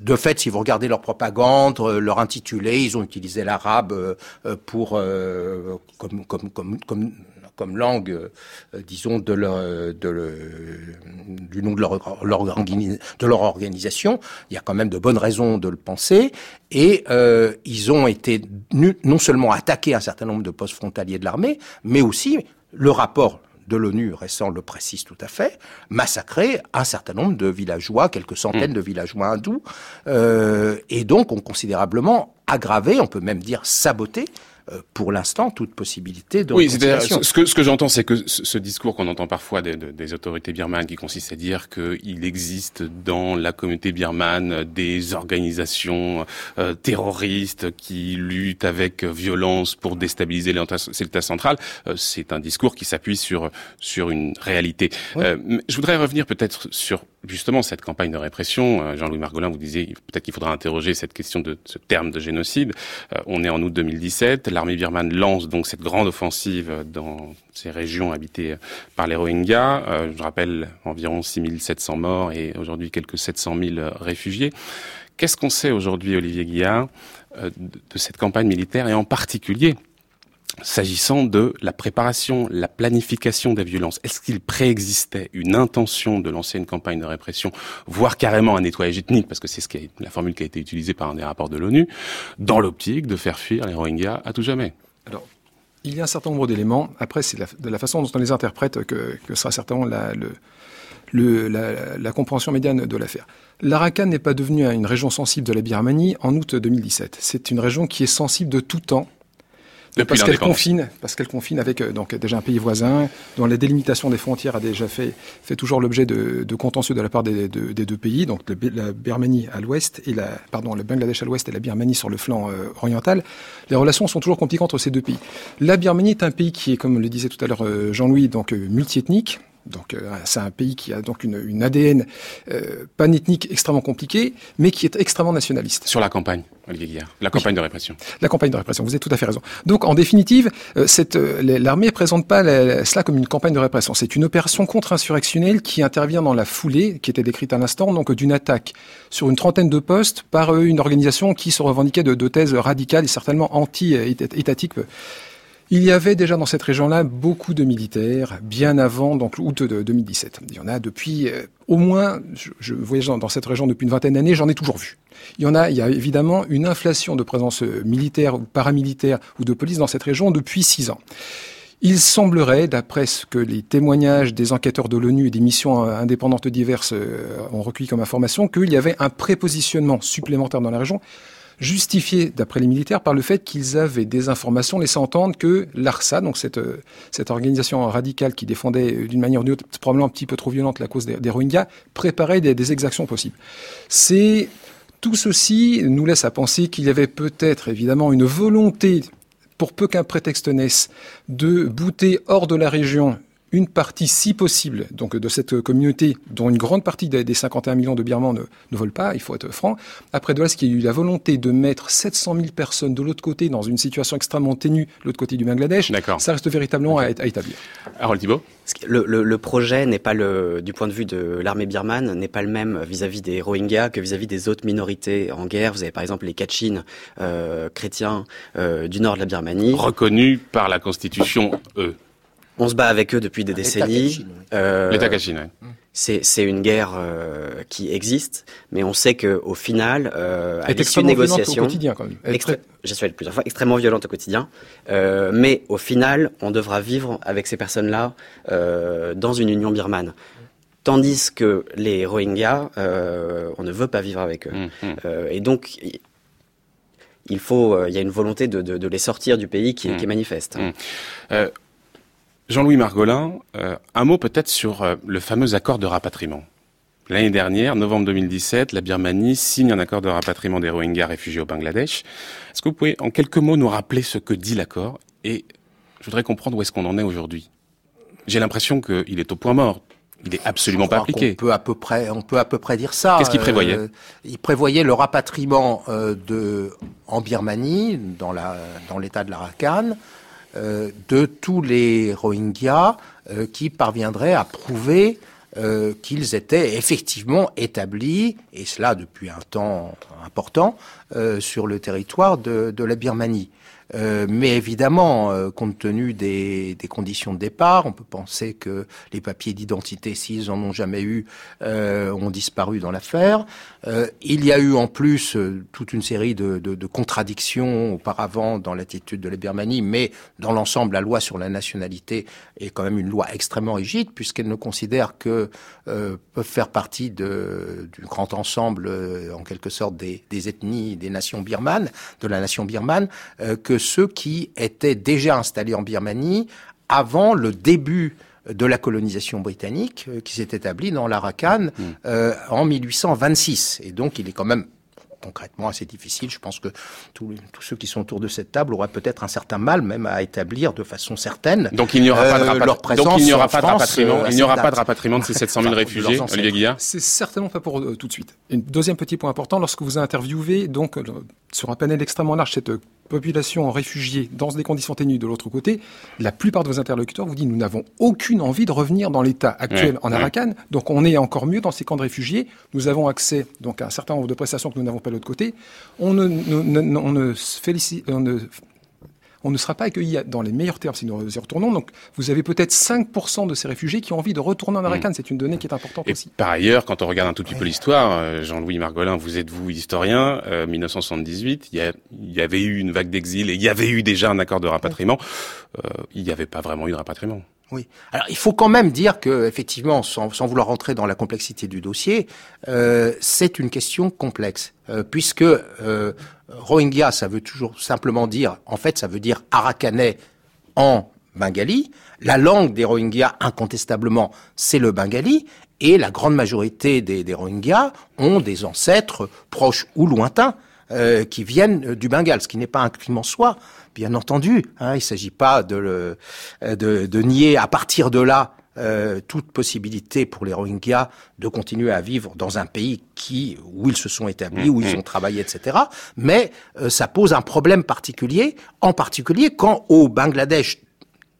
de fait, si vous regardez leur propagande, euh, leur intitulé, ils ont utilisé l'arabe euh, pour comme comme comme comme comme langue, euh, disons, de leur, de du nom de leur, de leur organisation. Il y a quand même de bonnes raisons de le penser. Et euh, ils ont été non seulement attaqués un certain nombre de postes frontaliers de l'armée, mais aussi le rapport de l'ONU récent le précise tout à fait, massacré un certain nombre de villageois, quelques centaines mm. de villageois hindous, euh, et donc ont considérablement aggravé, on peut même dire saboté, euh, pour l'instant toute possibilité de Oui, ce que, ce que j'entends, c'est que ce, discours qu'on entend parfois des, des, autorités birmanes qui consiste à dire qu'il existe dans la communauté birmane des organisations euh, terroristes qui luttent avec violence pour déstabiliser l'État central, euh, c'est un discours qui s'appuie sur sur une réalité. je voudrais revenir peut-être sur justement cette campagne de répression. Jean-Louis Margolin, vous disiez peut-être qu'il faudra interroger cette question de ce terme de génocide. on est en août 2017 l'armée birmane lance donc cette grande offensive dans ces régions habitées par les Rohingyas. Euh, je rappelle environ 6700 morts et aujourd'hui quelques 700 000 réfugiés. Qu'est-ce qu'on sait aujourd'hui, Olivier Guillard, euh, de cette campagne militaire et en particulier S'agissant de la préparation, la planification des violences, est-ce qu'il préexistait une intention de lancer une campagne de répression, voire carrément un nettoyage ethnique, parce que c'est ce qui la formule qui a été utilisée par un des rapports de l'ONU, dans l'optique de faire fuir les Rohingyas à tout jamais? Alors, il y a un certain nombre d'éléments. Après, c'est de la façon dont on les interprète que, sera certainement la, le, la, compréhension médiane de l'affaire. L'Arakan n'est pas devenue une région sensible de la Birmanie en août 2017. C'est une région qui est sensible de tout temps parce qu'elle confine, parce qu'elle confine avec euh, donc déjà un pays voisin dont la délimitation des frontières a déjà fait fait toujours l'objet de, de, contentieux de la part des, des deux pays, donc la Birmanie à l'ouest et la pardon le Bangladesh à l'ouest et la Birmanie sur le flanc euh, oriental. Les relations sont toujours compliquées entre ces deux pays. La Birmanie est un pays qui est, comme le disait tout à l'heure euh, Jean-Louis, donc multiethnique, donc euh, c'est un pays qui a donc une, une ADN euh, panethnique extrêmement compliquée, mais qui est extrêmement nationaliste. Sur la campagne, Olivier Guillard, la campagne de répression. La campagne de répression, vous avez tout à fait raison. Donc en définitive, euh, euh, l'armée ne présente pas cela comme une campagne de répression. C'est une opération contre-insurrectionnelle qui intervient dans la foulée, qui était décrite à l'instant, donc d'une attaque sur une trentaine de postes par une organisation qui se revendiquait de, de thèses radicales et certainement anti-étatiques il y avait déjà dans cette région-là beaucoup de militaires, bien avant donc août de 2017. Il y en a depuis euh, au moins, je, voyage dans, cette région depuis une vingtaine d'années, j'en ai toujours vu. Il y en a, il y a évidemment une inflation de présence euh, militaire ou paramilitaire ou de police dans cette région depuis six ans. Il semblerait, d'après ce que les témoignages des enquêteurs de l'ONU et des missions euh, indépendantes diverses ont recueilli comme information, qu'il y avait un prépositionnement supplémentaire dans la région justifié, d'après les militaires, par le fait qu'ils avaient des informations laissant entendre que l'ARSA, donc cette, euh, cette organisation radicale qui défendait euh, d'une manière ou d'une autre, probablement un petit peu trop violente la cause des, Rohingyas, préparait des, des exactions possibles. C'est tout ceci nous laisse à penser qu'il y avait peut-être évidemment une volonté, pour peu qu'un prétexte naisse, de bouter hors de la région une partie, si possible, donc de cette communauté, dont une grande partie des 51 millions de Birmans ne, ne veulent pas, il faut être franc. Après de là, ce qu'il y a eu la volonté de mettre 700 000 personnes de l'autre côté dans une situation extrêmement ténue, de l'autre côté du Bangladesh, ça reste véritablement à, établir. Harold Thibault le, le, le, projet n'est pas le, du point de vue de l'armée birmane, n'est pas le même vis-à-vis des Rohingyas que vis-à-vis des autres minorités en guerre. Vous avez par exemple les Kachin euh, chrétiens euh, du nord de la Birmanie, reconnus par la Constitution, eux. On se bat avec eux depuis des décennies. Euh, L'État Kachin, oui. C'est une guerre euh, qui existe, mais on sait que au final, euh, à l'issue de négociations, au quotidien quand même. J'ai plusieurs fois extrêmement violente au quotidien, euh, mais au final, on devra vivre avec ces personnes-là euh, dans une union birmane. Tandis que les Rohingyas, euh, on ne veut pas vivre avec eux, mmh, mmh. Euh, et donc il faut, il y a une volonté de, de, de, les sortir du pays qui, mmh. qui est manifeste. Jean-Louis Margolin, euh, un mot peut-être sur euh, le fameux accord de rapatriement. L'année dernière, novembre 2017, la Birmanie signe un accord de rapatriement des Rohingyas réfugiés au Bangladesh. Est-ce que vous pouvez en quelques mots nous rappeler ce que dit l'accord et je voudrais comprendre où est-ce qu'on en est aujourd'hui? J'ai l'impression qu'il est au point mort. Il est absolument pas appliqué. On peut à peu près, on peut à peu près dire ça. Qu'est-ce qu'il prévoyait? Euh, Il prévoyait le rapatriement euh, de en Birmanie, dans la dans l'État de l'Arakan, de tous les Rohingyas euh, qui parviendraient à prouver euh, qu'ils étaient effectivement établis, et cela depuis un temps important, sur le territoire de, la Birmanie. Euh, mais évidemment, euh, compte tenu des, des, conditions de départ, on peut penser que les papiers d'identité, s'ils en ont jamais eu, euh, ont disparu dans l'affaire. Il y a eu en plus toute une série de, contradictions auparavant dans l'attitude de la Birmanie, mais dans l'ensemble, la loi sur la nationalité est quand même une loi extrêmement rigide, puisqu'elle ne considère que peuvent faire partie de, du grand ensemble, en quelque sorte, des, des, ethnies, des nations birmanes, de la nation birmane, que ceux qui étaient déjà installés en Birmanie avant le début de la colonisation britannique euh, qui s'est établie dans l'Arakan hmm. euh, en 1826. Et donc il est quand même concrètement assez difficile. Je pense que tous, ceux qui sont autour de cette table auraient peut-être un certain mal même à établir de façon certaine Donc il n'y aura pas de, euh, leur présence Donc il n'y aura pas de rapatriement. il n'y aura pas de rapatriement de ces 700 000 réfugiés. Olivier Guillard. C'est certainement pas pour tout de suite. Un deuxième petit point important lorsque vous interviewez donc sur un panel extrêmement large cette population en réfugiés dans des conditions ténues de l'autre côté, la plupart de vos interlocuteurs vous disent nous n'avons aucune envie de revenir dans l'état actuel en Arakan, donc on est encore mieux dans ces camps de réfugiés, nous avons accès donc à un certain nombre de prestations que nous n'avons pas de l'autre côté, on ne, on ne, félicite, on ne on ne sera pas accueilli dans les meilleurs termes si nous y retournons. Donc, vous avez peut-être 5% de ces réfugiés qui ont envie de retourner en Arakan. Mm. C'est une donnée qui est importante Et aussi. Par ailleurs, quand on regarde un tout petit peu l'histoire, euh, Jean-Louis Margolin, vous êtes vous historien, 1978, euh, il y, avait eu une vague d'exil et il y avait eu déjà un accord de rapatriement. Euh, il n'y avait pas vraiment eu de rapatriement. Alors il faut quand même dire que effectivement, sans, vouloir rentrer dans la complexité du dossier, euh, c'est une question complexe euh, puisque euh, Rohingya, ça veut toujours simplement dire, en fait, ça veut dire Arakanais en bengali. La langue des Rohingyas, incontestablement, c'est le bengali. Et la grande majorité des Rohingyas ont des ancêtres proches ou lointains euh, qui viennent du Bengale, ce qui n'est pas un crime en soi, bien entendu. Hein, il ne s'agit pas de, le, de, de, nier à partir de là euh, toute possibilité pour les Rohingyas de continuer à vivre dans un pays qui où ils se sont établis, où ils mmh. ont travaillé, etc. Mais euh, ça pose un problème particulier, en particulier quand au Bangladesh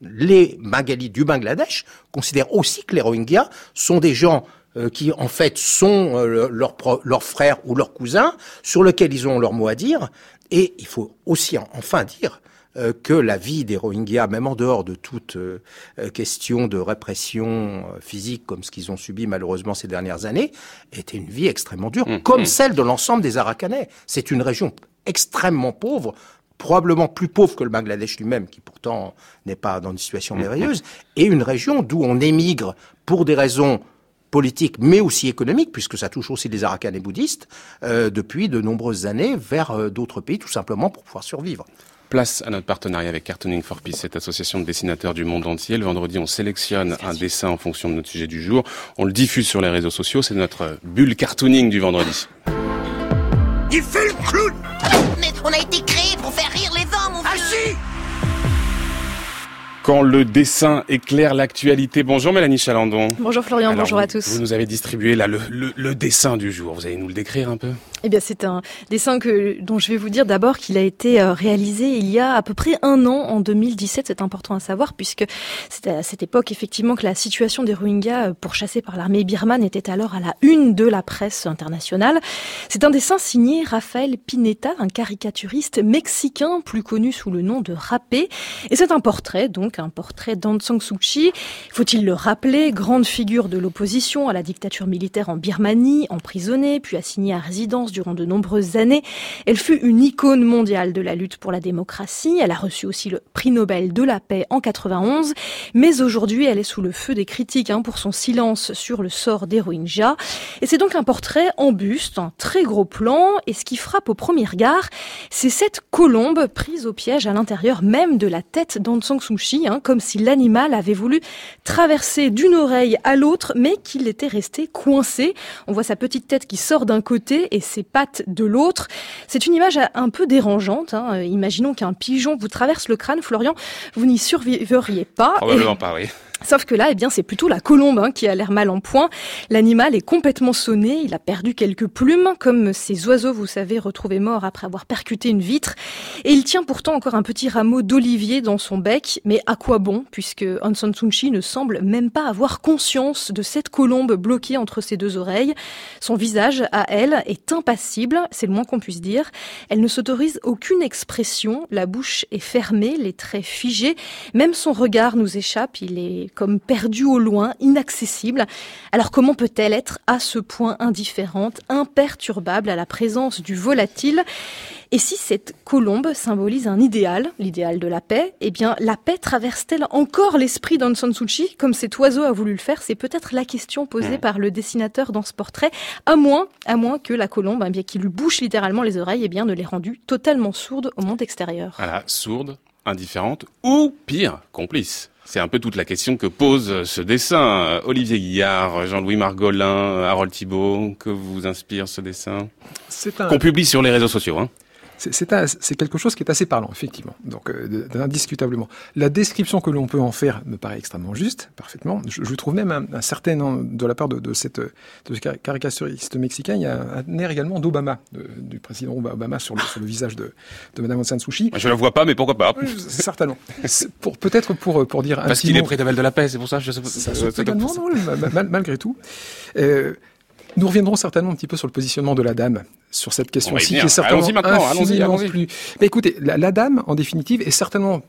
les Bengalis du Bangladesh considèrent aussi que les Rohingyas sont des gens euh, qui en fait sont leurs leur frères ou leurs cousins, sur lesquels ils ont leur mot à dire. Et il faut aussi enfin dire euh, que la vie des Rohingyas, même en dehors de toute euh, question de répression euh, physique comme ce qu'ils ont subi malheureusement ces dernières années, était une vie extrêmement dure, mmh, comme mmh. celle de l'ensemble des Arakanais. C'est une région extrêmement pauvre, probablement plus pauvre que le Bangladesh lui-même, qui pourtant n'est pas dans une situation mmh, merveilleuse, et une région d'où on émigre pour des raisons politiques, mais aussi économiques, puisque ça touche aussi les Arakanais bouddhistes, euh, depuis de nombreuses années vers d'autres pays, tout simplement pour pouvoir survivre. Place à notre partenariat avec Cartooning for Peace, cette association de dessinateurs du monde entier. Le vendredi, on sélectionne un dessin en fonction de notre sujet du jour. On le diffuse sur les réseaux sociaux. C'est notre bulle cartooning du vendredi. Il fait le clown Mais on a été quand le dessin éclaire l'actualité. Bonjour Mélanie Chalandon. Bonjour Florian, bonjour à tous. Vous nous avez distribué là le, le, dessin du jour. Vous allez nous le décrire un peu? Eh bien, c'est un dessin que dont je vais vous dire d'abord qu'il a été euh, réalisé il y a à peu près un an, en 2017. C'est important à savoir puisque c'était à cette époque effectivement que la situation des Rohingyas euh, pourchassés par l'armée birmane était alors à la une de la presse internationale. C'est un dessin signé Rafael Pineta, un caricaturiste mexicain plus connu sous le nom de Rappé. Et c'est un portrait donc un portrait d'Aung San Suu Kyi. Faut-il le rappeler, grande figure de l'opposition à la dictature militaire en Birmanie, emprisonnée, puis assignée à résidence durant de nombreuses années. Elle fut une icône mondiale de la lutte pour la démocratie. Elle a reçu aussi le prix Nobel de la paix en 91. Mais aujourd'hui, elle est sous le feu des critiques hein, pour son silence sur le sort des Rohingyas. Et c'est donc un portrait en buste, un très gros plan. Et ce qui frappe au premier regard, c'est cette colombe prise au piège à l'intérieur même de la tête d'Aung San Suu Kyi Hein, comme si l'animal avait voulu traverser d'une oreille à l'autre, mais qu'il était resté coincé. On voit sa petite tête qui sort d'un côté et ses pattes de l'autre. C'est une image un peu dérangeante. Hein. Imaginons qu'un pigeon vous traverse le crâne, Florian, vous n'y survivriez pas. Probablement pas, oui. Sauf que là, eh bien, c'est plutôt la colombe hein, qui a l'air mal en point. L'animal est complètement sonné, il a perdu quelques plumes, comme ces oiseaux, vous savez, retrouvés morts après avoir percuté une vitre. Et il tient pourtant encore un petit rameau d'olivier dans son bec. Mais à quoi bon, puisque Suu Kyi ne semble même pas avoir conscience de cette colombe bloquée entre ses deux oreilles. Son visage, à elle, est impassible, c'est le moins qu'on puisse dire. Elle ne s'autorise aucune expression, la bouche est fermée, les traits figés. Même son regard nous échappe, il est comme perdue au loin, inaccessible. Alors comment peut-elle être à ce point indifférente, imperturbable à la présence du volatile? Et si cette colombe symbolise un idéal, l'idéal de la paix, eh bien la paix traverse-t-elle encore l'esprit d'Aung San Suu Kyi? Comme cet oiseau a voulu le faire C'est peut-être la question posée hmm. par le dessinateur dans ce portrait, à moins, à moins que la colombe, eh bien qui lui bouche littéralement les oreilles, eh bien ne l'ait rendue totalement sourde au monde extérieur. Voilà, sourde, indifférente ou pire, complice. C'est un peu toute la question que pose ce dessin. Olivier Guillard, Jean-Louis Margolin, Harold Thibault, que vous inspire ce dessin Qu'on publie sur les réseaux sociaux. Hein c'est quelque chose qui est assez parlant, effectivement, donc euh, indiscutablement. La description que l'on peut en faire me paraît extrêmement juste, parfaitement. Je, je trouve même un, certain, de la part de, de cette de ce caricaturiste mexicain, il y a un, air également d'Obama, du président Obama sur le, sur le visage de, de Madame Aung San Suu Kyi. Je la vois pas, mais pourquoi pas Certainement. Pour peut-être pour pour dire parce qu'il est prix Nobel de la paix, c'est pour ça. Je ça, ça, également, non, malgré tout. Euh, nous reviendrons certainement un petit peu sur le positionnement de la dame sur cette question-ci, qui est certainement allons-y maintenant, allons-y. plus. Mais écoutez, la, la, dame, en définitive, est certainement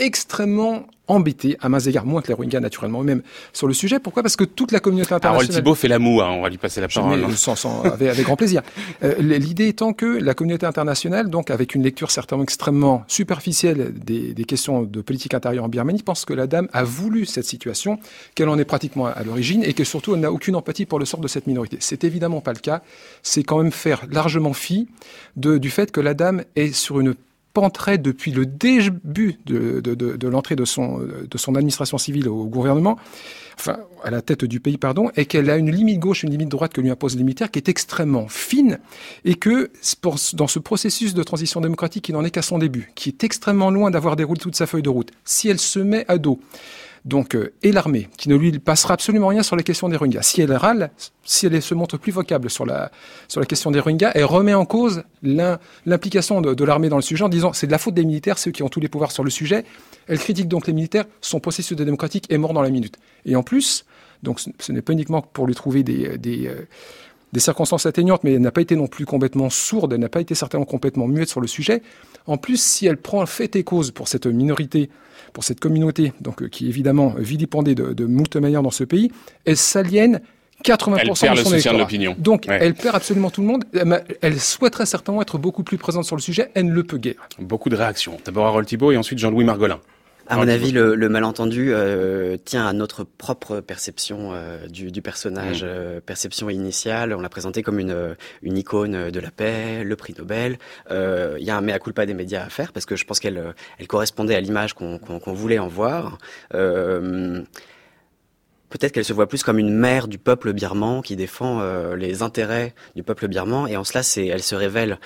extrêmement embêté, à mains égards, moins que les Rohingyas naturellement eux-mêmes, sur le sujet. Pourquoi? Parce que toute la communauté internationale... Harold Thibault fait la moue, hein, on va lui passer la parole. Sans, sans, avec, avec, grand plaisir. Euh, L'idée étant que la communauté internationale, donc avec une lecture certainement extrêmement superficielle des, des, questions de politique intérieure en Birmanie, pense que la dame a voulu cette situation, qu'elle en est pratiquement à l'origine et que surtout elle n'a aucune empathie pour le sort de cette minorité. C'est évidemment pas le cas. C'est quand même faire largement fi de, du fait que la dame est sur une penterait depuis le début de, de, de, l'entrée de son, de son administration civile au gouvernement, enfin à la tête du pays, pardon, et qu'elle a une limite gauche, une limite droite que lui impose les militaires, qui est extrêmement fine, et que dans ce processus de transition démocratique, il n'en est qu'à son début, qui est extrêmement loin d'avoir déroulé toute sa feuille de route. Si elle se met à dos donc, euh, et l'armée, qui ne lui passera absolument rien sur les questions des Rohingyas. Si elle râle, si elle se montre plus vocable sur la, la question des Rohingyas, elle remet en cause l'implication de, l'armée dans le sujet en disant c'est de la faute des militaires, ceux qui ont tous les pouvoirs sur le sujet. Elle critique donc les militaires, son processus de démocratique est mort dans la minute. Et en plus, donc ce, n'est pas uniquement pour lui trouver des, des, euh, des circonstances atteignantes, mais elle n'a pas été non plus complètement sourde, elle n'a pas été certainement complètement muette sur le sujet. En plus, si elle prend fait et cause pour cette minorité pour cette communauté, donc euh, qui est évidemment vilipendée de, de moult manières dans ce pays, elle s'aliène 80% elle perd de son le soutien de l'opinion. Donc, elle perd absolument tout le monde. Elle souhaiterait certainement être beaucoup plus présente sur le sujet. Elle ne le peut guère. Beaucoup de réactions. D'abord Harold Thibault et ensuite Jean-Louis Margolin. À mon avis, le, le malentendu euh, tient à notre propre perception euh, du, du, personnage, mm. euh, perception initiale. On l'a présenté comme une, une icône de la paix, le prix Nobel. Il y a un mea culpa des médias à faire parce que je pense qu'elle elle correspondait à l'image qu'on voulait en voir. Peut-être qu'elle se voit plus comme une mère du peuple birman qui défend les intérêts du peuple birman et en cela, c'est, elle se révèle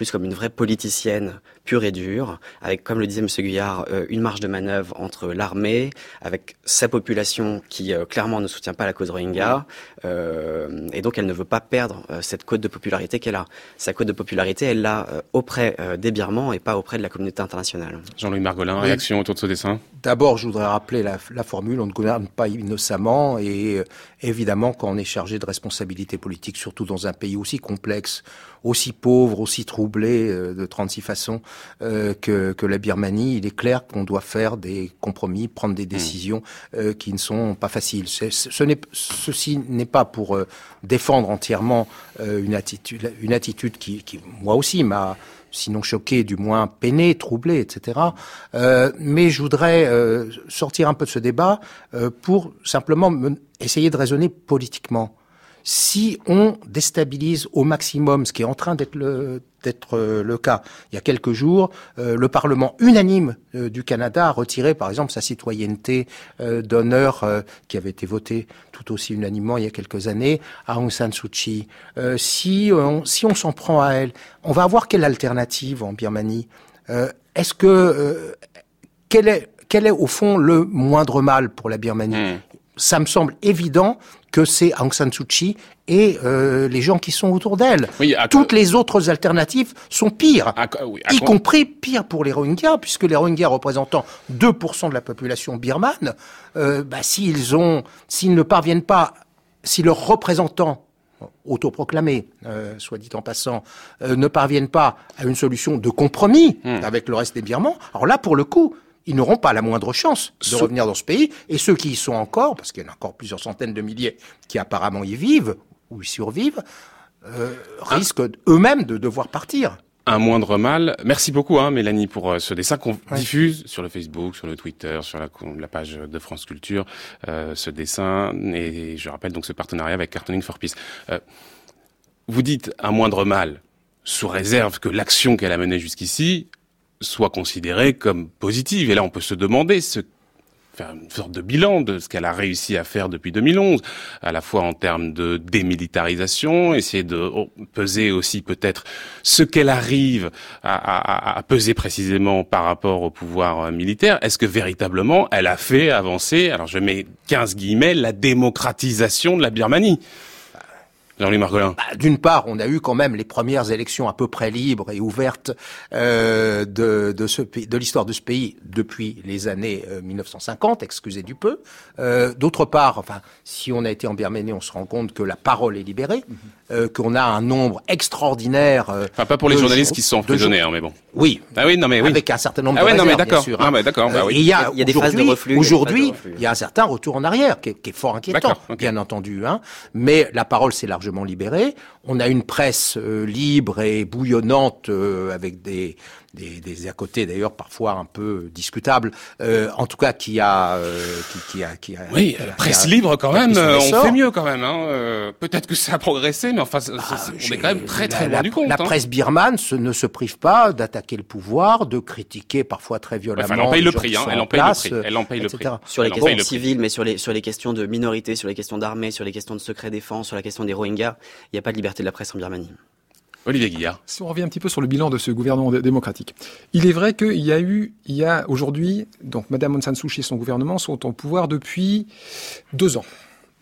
plus comme une vraie politicienne pure et dure, avec, comme le disait M. Guyard, euh, une marge de manœuvre entre l'armée, avec sa population qui euh, clairement ne soutient pas la cause Rohingya, euh, et donc elle ne veut pas perdre cette cote de popularité qu'elle a. Sa cote de popularité, elle l'a auprès des Birmans et pas auprès de la communauté internationale. Jean-Louis Margolin, réaction autour de ce dessin? D'abord, je voudrais rappeler la, la, formule, on ne gouverne pas innocemment, et évidemment, quand on est chargé de responsabilités politiques, surtout dans un pays aussi complexe, aussi pauvre, aussi troublé de 36 façons, euh, que, que, la Birmanie, il est clair qu'on doit faire des compromis, prendre des hmm. décisions euh, qui ne sont pas faciles. Ce n'est, ceci n'est pas pour euh, défendre entièrement une attitude, une attitude qui, qui moi aussi, m'a sinon choqué, du moins peiné, troublé, etc. Euh, mais je voudrais euh, sortir un peu de ce débat euh, pour simplement essayer de raisonner politiquement si on déstabilise au maximum, ce qui est en train d'être le, d'être euh, le cas. Il y a quelques jours, euh, le Parlement unanime euh, du Canada a retiré, par exemple, sa citoyenneté d'honneur qui avait été votée tout aussi unanimement il y a quelques années à Aung San Suu Kyi. si on, si on s'en prend à elle, on va avoir quelle alternative en Birmanie? Est-ce que quel est quel est au fond le moindre mal pour la Birmanie? Hmm. Ça me semble évident que c'est Aung San Suu Kyi et euh, les gens qui sont autour d'elle. Toutes les autres alternatives sont pires, y compris pire pour les Rohingyas, puisque les Rohingyas représentant 2% de la population birmane, euh, bah, s'ils ont, s'ils ne parviennent pas, si leurs représentants autoproclamés, euh, soit dit en passant, euh, ne parviennent pas à une solution de compromis hmm. avec le reste des Birmans, alors là, pour le coup, ils n'auront pas la moindre chance de revenir dans ce pays. Et ceux qui y sont encore, parce qu'il y en a encore plusieurs centaines de milliers qui apparemment y vivent ou y survivent, euh, risquent eux-mêmes de devoir partir un moindre mal. Merci beaucoup, hein, Mélanie, pour euh, ce dessin qu'on diffuse sur le Facebook, sur le Twitter, sur la, page de France Culture, euh, ce dessin. Et je rappelle donc ce partenariat avec Cartooning for Peace. vous dites un moindre mal, sous réserve que l'action qu'elle a menée jusqu'ici soit considérée comme positive. Et là, on peut se demander faire une sorte de bilan de ce qu'elle a réussi à faire depuis 2011, à la fois en termes de démilitarisation, essayer de oh, peser aussi peut-être ce qu'elle arrive à, à, à, peser précisément par rapport au pouvoir euh, militaire. Est-ce que véritablement elle a fait avancer, alors je mets 15 guillemets, la démocratisation de la Birmanie? Bah, d'une part, on a eu quand même les premières élections à peu près libres et ouvertes euh, de, de, ce de l'histoire de ce pays depuis les années 1950, euh, excusez du peu. Euh, D'autre part, enfin, si on a été en Birmanie, on se rend compte que la parole est libérée, mhm. euh, qu'on a un nombre extraordinaire. Euh, enfin, pas pour les journalistes qui sont emprisonnés, hein, mais bon. Oui. Ah oui, non mais oui. Avec un certain nombre ah de oui, non mais d'accord. Hein. Ah d'accord. Bah oui. il y a, il y a des phases de reflux. Aujourd'hui, il y a un certain retour en arrière qui est, qui est fort inquiétant, bien entendu. Hein. Mais la parole s'est largement libéré. On a une presse euh, libre et bouillonnante euh, avec des, des, des à côté d'ailleurs parfois un peu discutables, euh, en tout cas qui a, qui, qui, a, qui a, oui, presse libre quand même, on fait mieux quand même. Hein. Peut-être que ça a progressé, mais enfin, ah, on est quand même très très loin du compte. La hein. presse birmane ne se prive pas d'attaquer le pouvoir, de critiquer parfois très violemment. Enfin, elle en paye le prix, hein. elle en paye le prix. Elle en paye le prix. Sur les questions civiles, mais sur les sur les questions de minorité, sur les questions d'armée, sur les questions de secret défense, sur la question des Rohingyas, il n'y a pas de liberté de la presse en Birmanie. Olivier Guillard. Si on revient un petit peu sur le bilan de ce gouvernement démocratique, il est vrai qu'il y a eu, il y a aujourd'hui, donc Madame Aung San Suu Kyi et son gouvernement sont au pouvoir depuis deux ans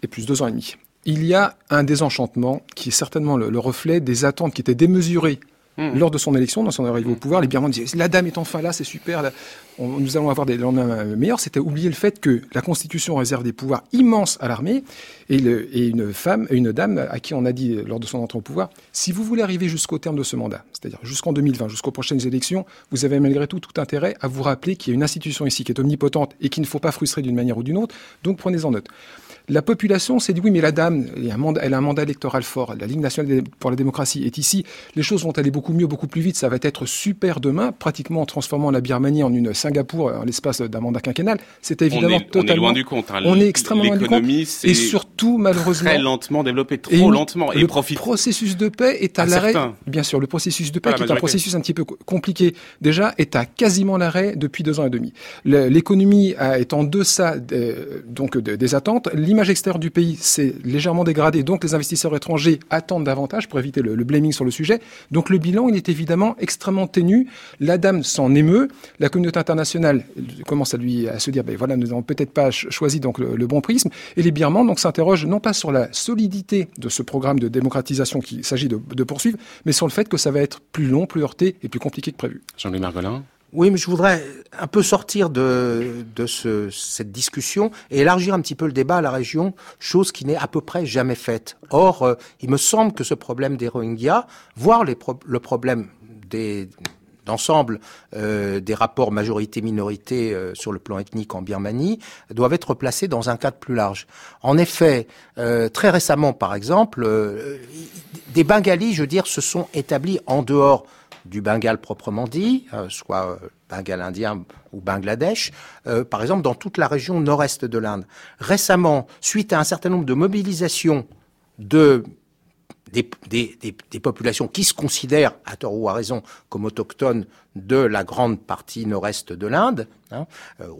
et plus deux ans et demi. Il y a un désenchantement qui est certainement le reflet des attentes qui étaient démesurées Hmm. Lors de son élection, dans son arrivée au pouvoir, les Birmans disaient La dame est enfin là, c'est super, nous allons avoir des lendemains meilleurs. C'était oublier le fait que la Constitution réserve des pouvoirs immenses à l'armée et, une femme, une dame à qui on a dit lors de son entrée au pouvoir Si vous voulez arriver jusqu'au terme de ce mandat, c'est-à-dire jusqu'en 2020, jusqu'aux prochaines élections, vous avez malgré tout tout intérêt à vous rappeler qu'il y a une institution ici qui est omnipotente et qu'il ne faut pas frustrer d'une manière ou d'une autre, donc prenez-en note. La population s'est dit oui, mais la dame, elle a, un mandat, elle a un mandat électoral fort. La Ligue nationale pour la démocratie est ici. Les choses vont aller beaucoup mieux, beaucoup plus vite. Ça va être super demain, pratiquement en transformant la Birmanie en une Singapour en l'espace d'un mandat quinquennal. C'est évidemment on est, totalement. On est loin du compte. Hein. On est extrêmement loin du compte. Et surtout, malheureusement. Très lentement développé, trop lentement. Et le processus de paix est à, l'arrêt. Bien sûr, le processus de paix, qui est un processus un petit peu compliqué déjà, est à quasiment l'arrêt depuis deux ans et demi. L'économie est en deçà donc des attentes l'image extérieure du pays s'est légèrement dégradée, donc les investisseurs étrangers attendent davantage pour éviter le, le, blaming sur le sujet. Donc le bilan, il est évidemment extrêmement ténu. La dame s'en émeut. La communauté internationale commence à lui à se dire, ben voilà, nous n'avons peut-être pas choisi donc le, bon prisme. Et les Birmans donc s'interrogent non pas sur la solidité de ce programme de démocratisation qu'il s'agit de, de, poursuivre, mais sur le fait que ça va être plus long, plus heurté et plus compliqué que prévu. Jean-Louis Margolin oui, mais je voudrais un peu sortir de, de ce, cette discussion et élargir un petit peu le débat à la région, chose qui n'est à peu près jamais faite. Or, euh, il me semble que ce problème des Rohingyas, voire le problème d'ensemble euh, des rapports majorité-minorité euh, sur le plan ethnique en Birmanie doivent être placés dans un cadre plus large. En effet, très récemment, par exemple, des Bengalis, je veux dire, se sont établis en dehors du Bengale proprement dit, euh, soit euh, Bengale indien ou Bangladesh, euh, par exemple dans toute la région nord-est de l'Inde. Récemment, suite à un certain nombre de mobilisations de des, populations qui se considèrent, à tort ou à raison, comme autochtones de la grande partie nord-est de l'Inde, hein,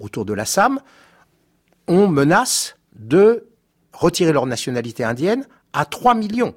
autour de l'Assam, on menace de retirer leur nationalité indienne à 3 millions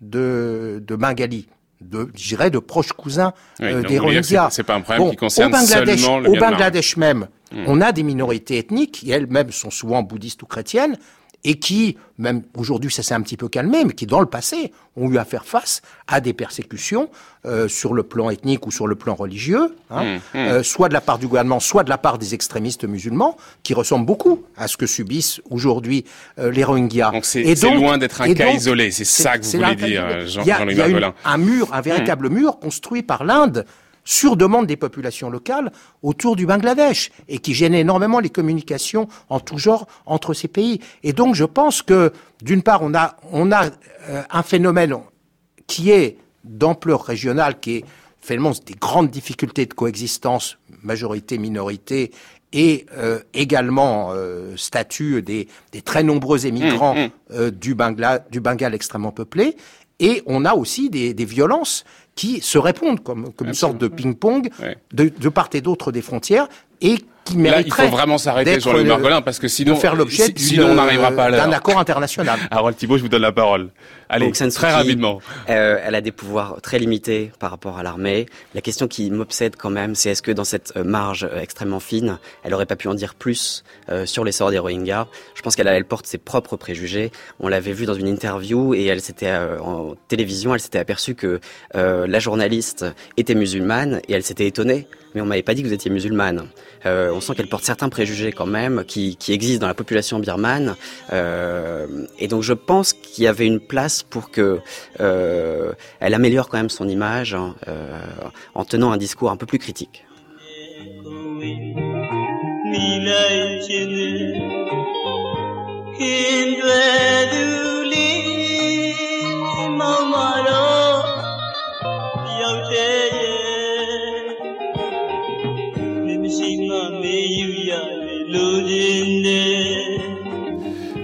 de Bengalis de, je dirais, de proches cousins oui, euh, des Rohingyas. C'est pas un problème bon, qui concerne au Bangladesh, seulement le Au. Bangladesh même, Hmm. on a des minorités ethniques qui elles-mêmes sont souvent bouddhistes ou chrétiennes et qui, même aujourd'hui ça s'est un petit peu calmé, mais qui dans le passé ont eu à faire face à des persécutions euh, sur le plan ethnique ou sur le plan religieux, hein, Mmh, mmh. euh, soit de la part du gouvernement, soit de la part des extrémistes musulmans, qui ressemblent beaucoup à ce que subissent aujourd'hui euh, les Rohingyas. Donc c'est loin d'être un cas donc, isolé, c'est ça que vous voulez dire, isolé. Jean- Il y a- Jean-Louis il y a une- un mur, un véritable mur construit par l'Inde sur demande des populations locales autour du Bangladesh et qui gêne énormément les communications en tout genre entre ces pays. Et donc je pense que d'une part on a on a euh, un phénomène qui est d'ampleur régionale, qui est finalement des grandes difficultés de coexistence, majorité, minorité, et euh, également euh, statut des, des très nombreux émigrants Mmh, mmh. euh, du, Bangla, du Bengale extrêmement peuplé. Et on a aussi des, des violences qui se répondent comme, comme une sorte de ping-pong Ouais. de, de part et d'autre des frontières et qui Là, il faut vraiment s'arrêter d'être, sur le euh, Margolin parce que sinon, de faire l'objet si- d'une, sinon on n'arrivera pas à euh, d'un accord international. Harold Thibault, je vous donne la parole. Allez, Donc, très rapidement. Euh, elle a des pouvoirs très limités par rapport à l'armée. La question qui m'obsède quand même, c'est est-ce que dans cette euh, marge euh, extrêmement fine, elle aurait pas pu en dire plus euh, sur l'essor des Rohingyas? Je pense qu'elle elle porte ses propres préjugés. On l'avait vu dans une interview et elle s'était euh, en télévision, elle s'était aperçue que euh, la journaliste était musulmane et elle s'était étonnée. Mais on m'avait pas dit que vous étiez musulmane. Euh, on sent qu'elle porte certains préjugés quand même qui, qui existent dans la population birmane. Euh, et donc je pense qu'il y avait une place pour que euh, elle améliore quand même son image hein, euh, en tenant un discours un peu plus critique. Sunday.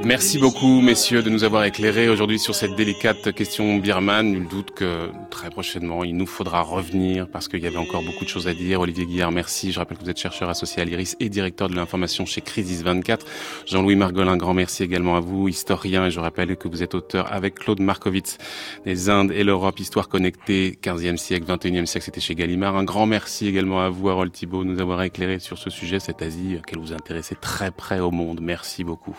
Merci beaucoup, messieurs, de nous avoir éclairés aujourd'hui sur cette délicate question birmane. Nul doute que très prochainement, il nous faudra revenir parce qu'il y avait encore beaucoup de choses à dire. Olivier Guillard, merci. Je rappelle que vous êtes chercheur associé à l'IRIS et directeur de l'information chez Crisis 24. Jean-Louis Margolin, grand merci également à vous, historien. Et je rappelle que vous êtes auteur avec Claude Markovitz des Indes et l'Europe, histoire connectée, 15e siècle, 21e siècle, c'était chez Gallimard. Un grand merci également à vous, Harold Thibault, de nous avoir éclairé sur ce sujet, cette Asie, qu'elle vous intéressait très près au monde. Merci beaucoup.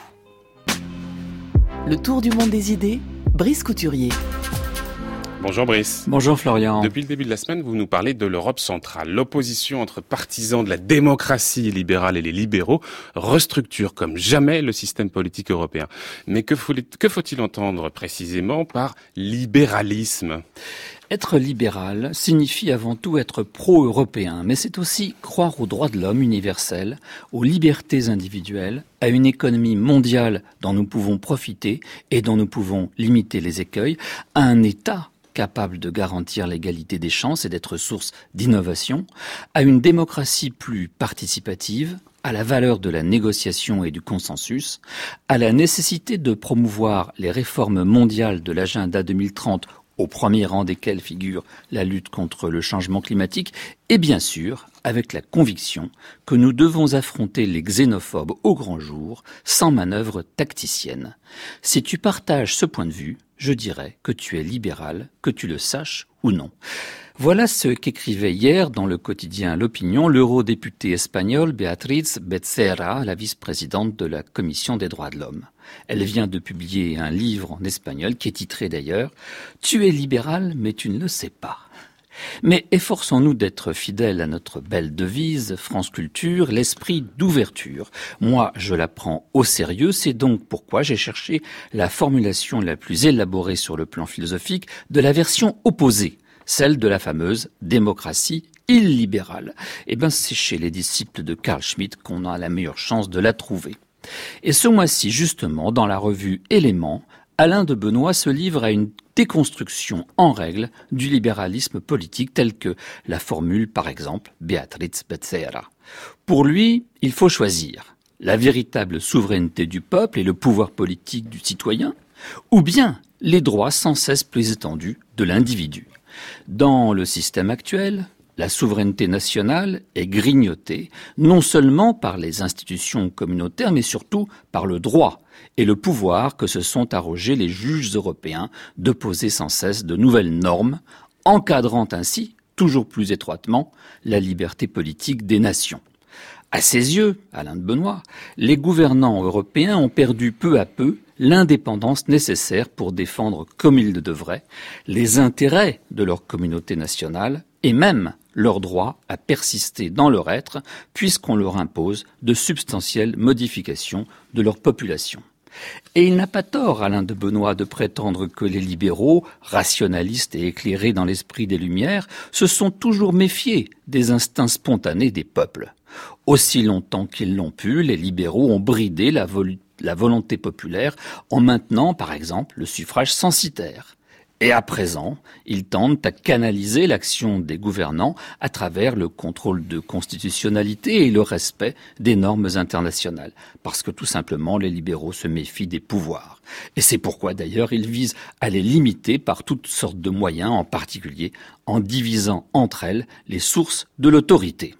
Le tour du monde des idées, Brice Couturier. Bonjour Brice. Bonjour Florian. Depuis le début de la semaine, vous nous parlez de l'Europe centrale. L'opposition entre partisans de la démocratie libérale et les libéraux restructure comme jamais le système politique européen. Mais que faut- que faut-il entendre précisément par libéralisme? Être libéral signifie avant tout être pro-européen, mais c'est aussi croire aux droits de l'homme universels, aux libertés individuelles, à une économie mondiale dont nous pouvons profiter et dont nous pouvons limiter les écueils, à un État capable de garantir l'égalité des chances et d'être source d'innovation, à une démocratie plus participative, à la valeur de la négociation et du consensus, à la nécessité de promouvoir les réformes mondiales de l'agenda 2030 au premier rang desquels figure la lutte contre le changement climatique, et bien sûr avec la conviction que nous devons affronter les xénophobes au grand jour sans manœuvre tacticienne. Si tu partages ce point de vue, je dirais que tu es libéral, que tu le saches ou non. Voilà ce qu'écrivait hier dans le quotidien L'Opinion l'eurodéputée espagnole Beatriz Becerra, la vice-présidente de la Commission des droits de l'homme. Elle vient de publier un livre en espagnol qui est titré d'ailleurs Tu es libéral mais tu ne le sais pas. Mais efforçons-nous d'être fidèles à notre belle devise, France Culture, l'esprit d'ouverture. Moi, je la prends au sérieux, c'est donc pourquoi j'ai cherché la formulation la plus élaborée sur le plan philosophique de la version opposée, celle de la fameuse démocratie illibérale. Eh bien, c'est chez les disciples de Carl Schmitt qu'on a la meilleure chance de la trouver. Et ce mois-ci, justement, dans la revue Éléments, Alain de Benoît se livre à une déconstruction en règle du libéralisme politique tel que la formule par exemple Beatriz Becerra. Pour lui, il faut choisir la véritable souveraineté du peuple et le pouvoir politique du citoyen, ou bien les droits sans cesse plus étendus de l'individu. Dans le système actuel, la souveraineté nationale est grignotée non seulement par les institutions communautaires, mais surtout par le droit et le pouvoir que se sont arrogés les juges européens de poser sans cesse de nouvelles normes, encadrant ainsi toujours plus étroitement la liberté politique des nations. À ses yeux, Alain de Benoît, les gouvernants européens ont perdu peu à peu l'indépendance nécessaire pour défendre comme ils le devraient les intérêts de leur communauté nationale et même leur droit à persister dans leur être puisqu'on leur impose de substantielles modifications de leur population. Et il n'a pas tort, Alain de Benoît, de prétendre que les libéraux, rationalistes et éclairés dans l'esprit des Lumières, se sont toujours méfiés des instincts spontanés des peuples. Aussi longtemps qu'ils l'ont pu, les libéraux ont bridé la, la volonté populaire en maintenant, par exemple, le suffrage censitaire. Et à présent, ils tentent à canaliser l'action des gouvernants à travers le contrôle de constitutionnalité et le respect des normes internationales, parce que tout simplement les libéraux se méfient des pouvoirs. Et c'est pourquoi d'ailleurs ils visent à les limiter par toutes sortes de moyens, en particulier en divisant entre elles les sources de l'autorité.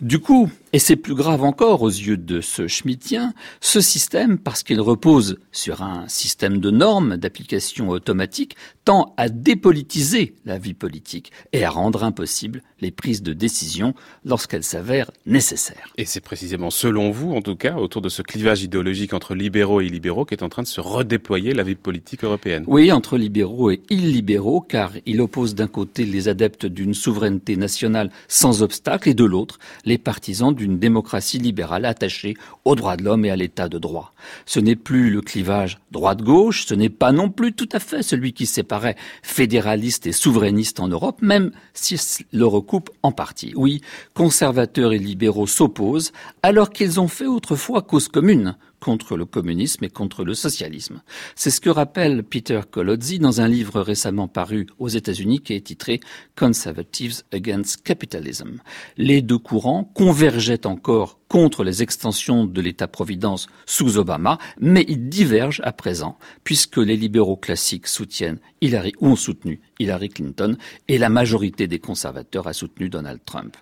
Du coup, et c'est plus grave encore aux yeux de ce schmittien, ce système, parce qu'il repose sur un système de normes d'application automatique, tend à dépolitiser la vie politique et à rendre impossible les prises de décision lorsqu'elles s'avèrent nécessaires. Et c'est précisément selon vous, en tout cas, autour de ce clivage idéologique entre libéraux et illibéraux qu'est en train de se redéployer la vie politique européenne. Oui, entre libéraux et illibéraux, car il oppose d'un côté les adeptes d'une souveraineté nationale sans obstacle et de l'autre les partisans d'une démocratie libérale attachée aux droits de l'homme et à l'état de droit. Ce n'est plus le clivage droite-gauche, ce n'est pas non plus tout à fait celui qui séparait fédéraliste et souverainiste en Europe, même s'il le recoupe en partie. Oui, conservateurs et libéraux s'opposent alors qu'ils ont fait autrefois cause commune contre le communisme et contre le socialisme. C'est ce que rappelle Peter Colozzi dans un livre récemment paru aux États-Unis qui est titré Conservatives Against Capitalism. Les deux courants convergeaient encore contre les extensions de l'État-providence sous Obama, mais ils divergent à présent, puisque les libéraux classiques soutiennent Hillary ou ont soutenu Hillary Clinton, et la majorité des conservateurs a soutenu Donald Trump.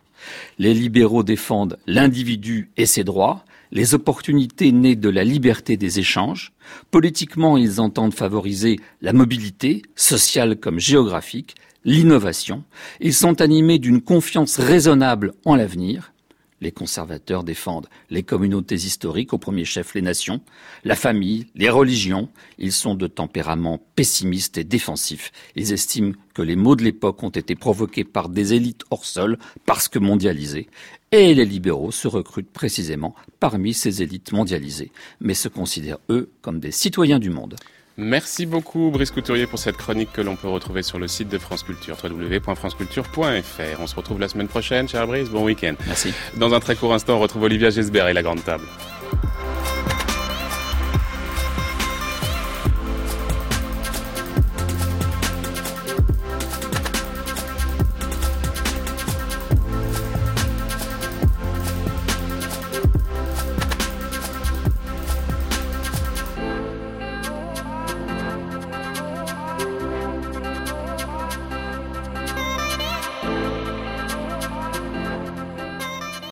Les libéraux défendent l'individu et ses droits, les opportunités nées de la liberté des échanges. Politiquement, ils entendent favoriser la mobilité, sociale comme géographique, l'innovation. Ils sont animés d'une confiance raisonnable en l'avenir. Les conservateurs défendent les communautés historiques, au premier chef les nations, la famille, les religions. Ils sont de tempérament pessimiste et défensif. Ils estiment que les maux de l'époque ont été provoqués par des élites hors sol, parce que mondialisées. Et les libéraux se recrutent précisément parmi ces élites mondialisées, mais se considèrent, eux, comme des citoyens du monde. Merci beaucoup Brice Couturier pour cette chronique que l'on peut retrouver sur le site de France Culture, www.franceculture.fr. On se retrouve la semaine prochaine, cher Brice, bon week-end. Merci. Dans un très court instant, on retrouve Olivia Gesbert et la Grande Table.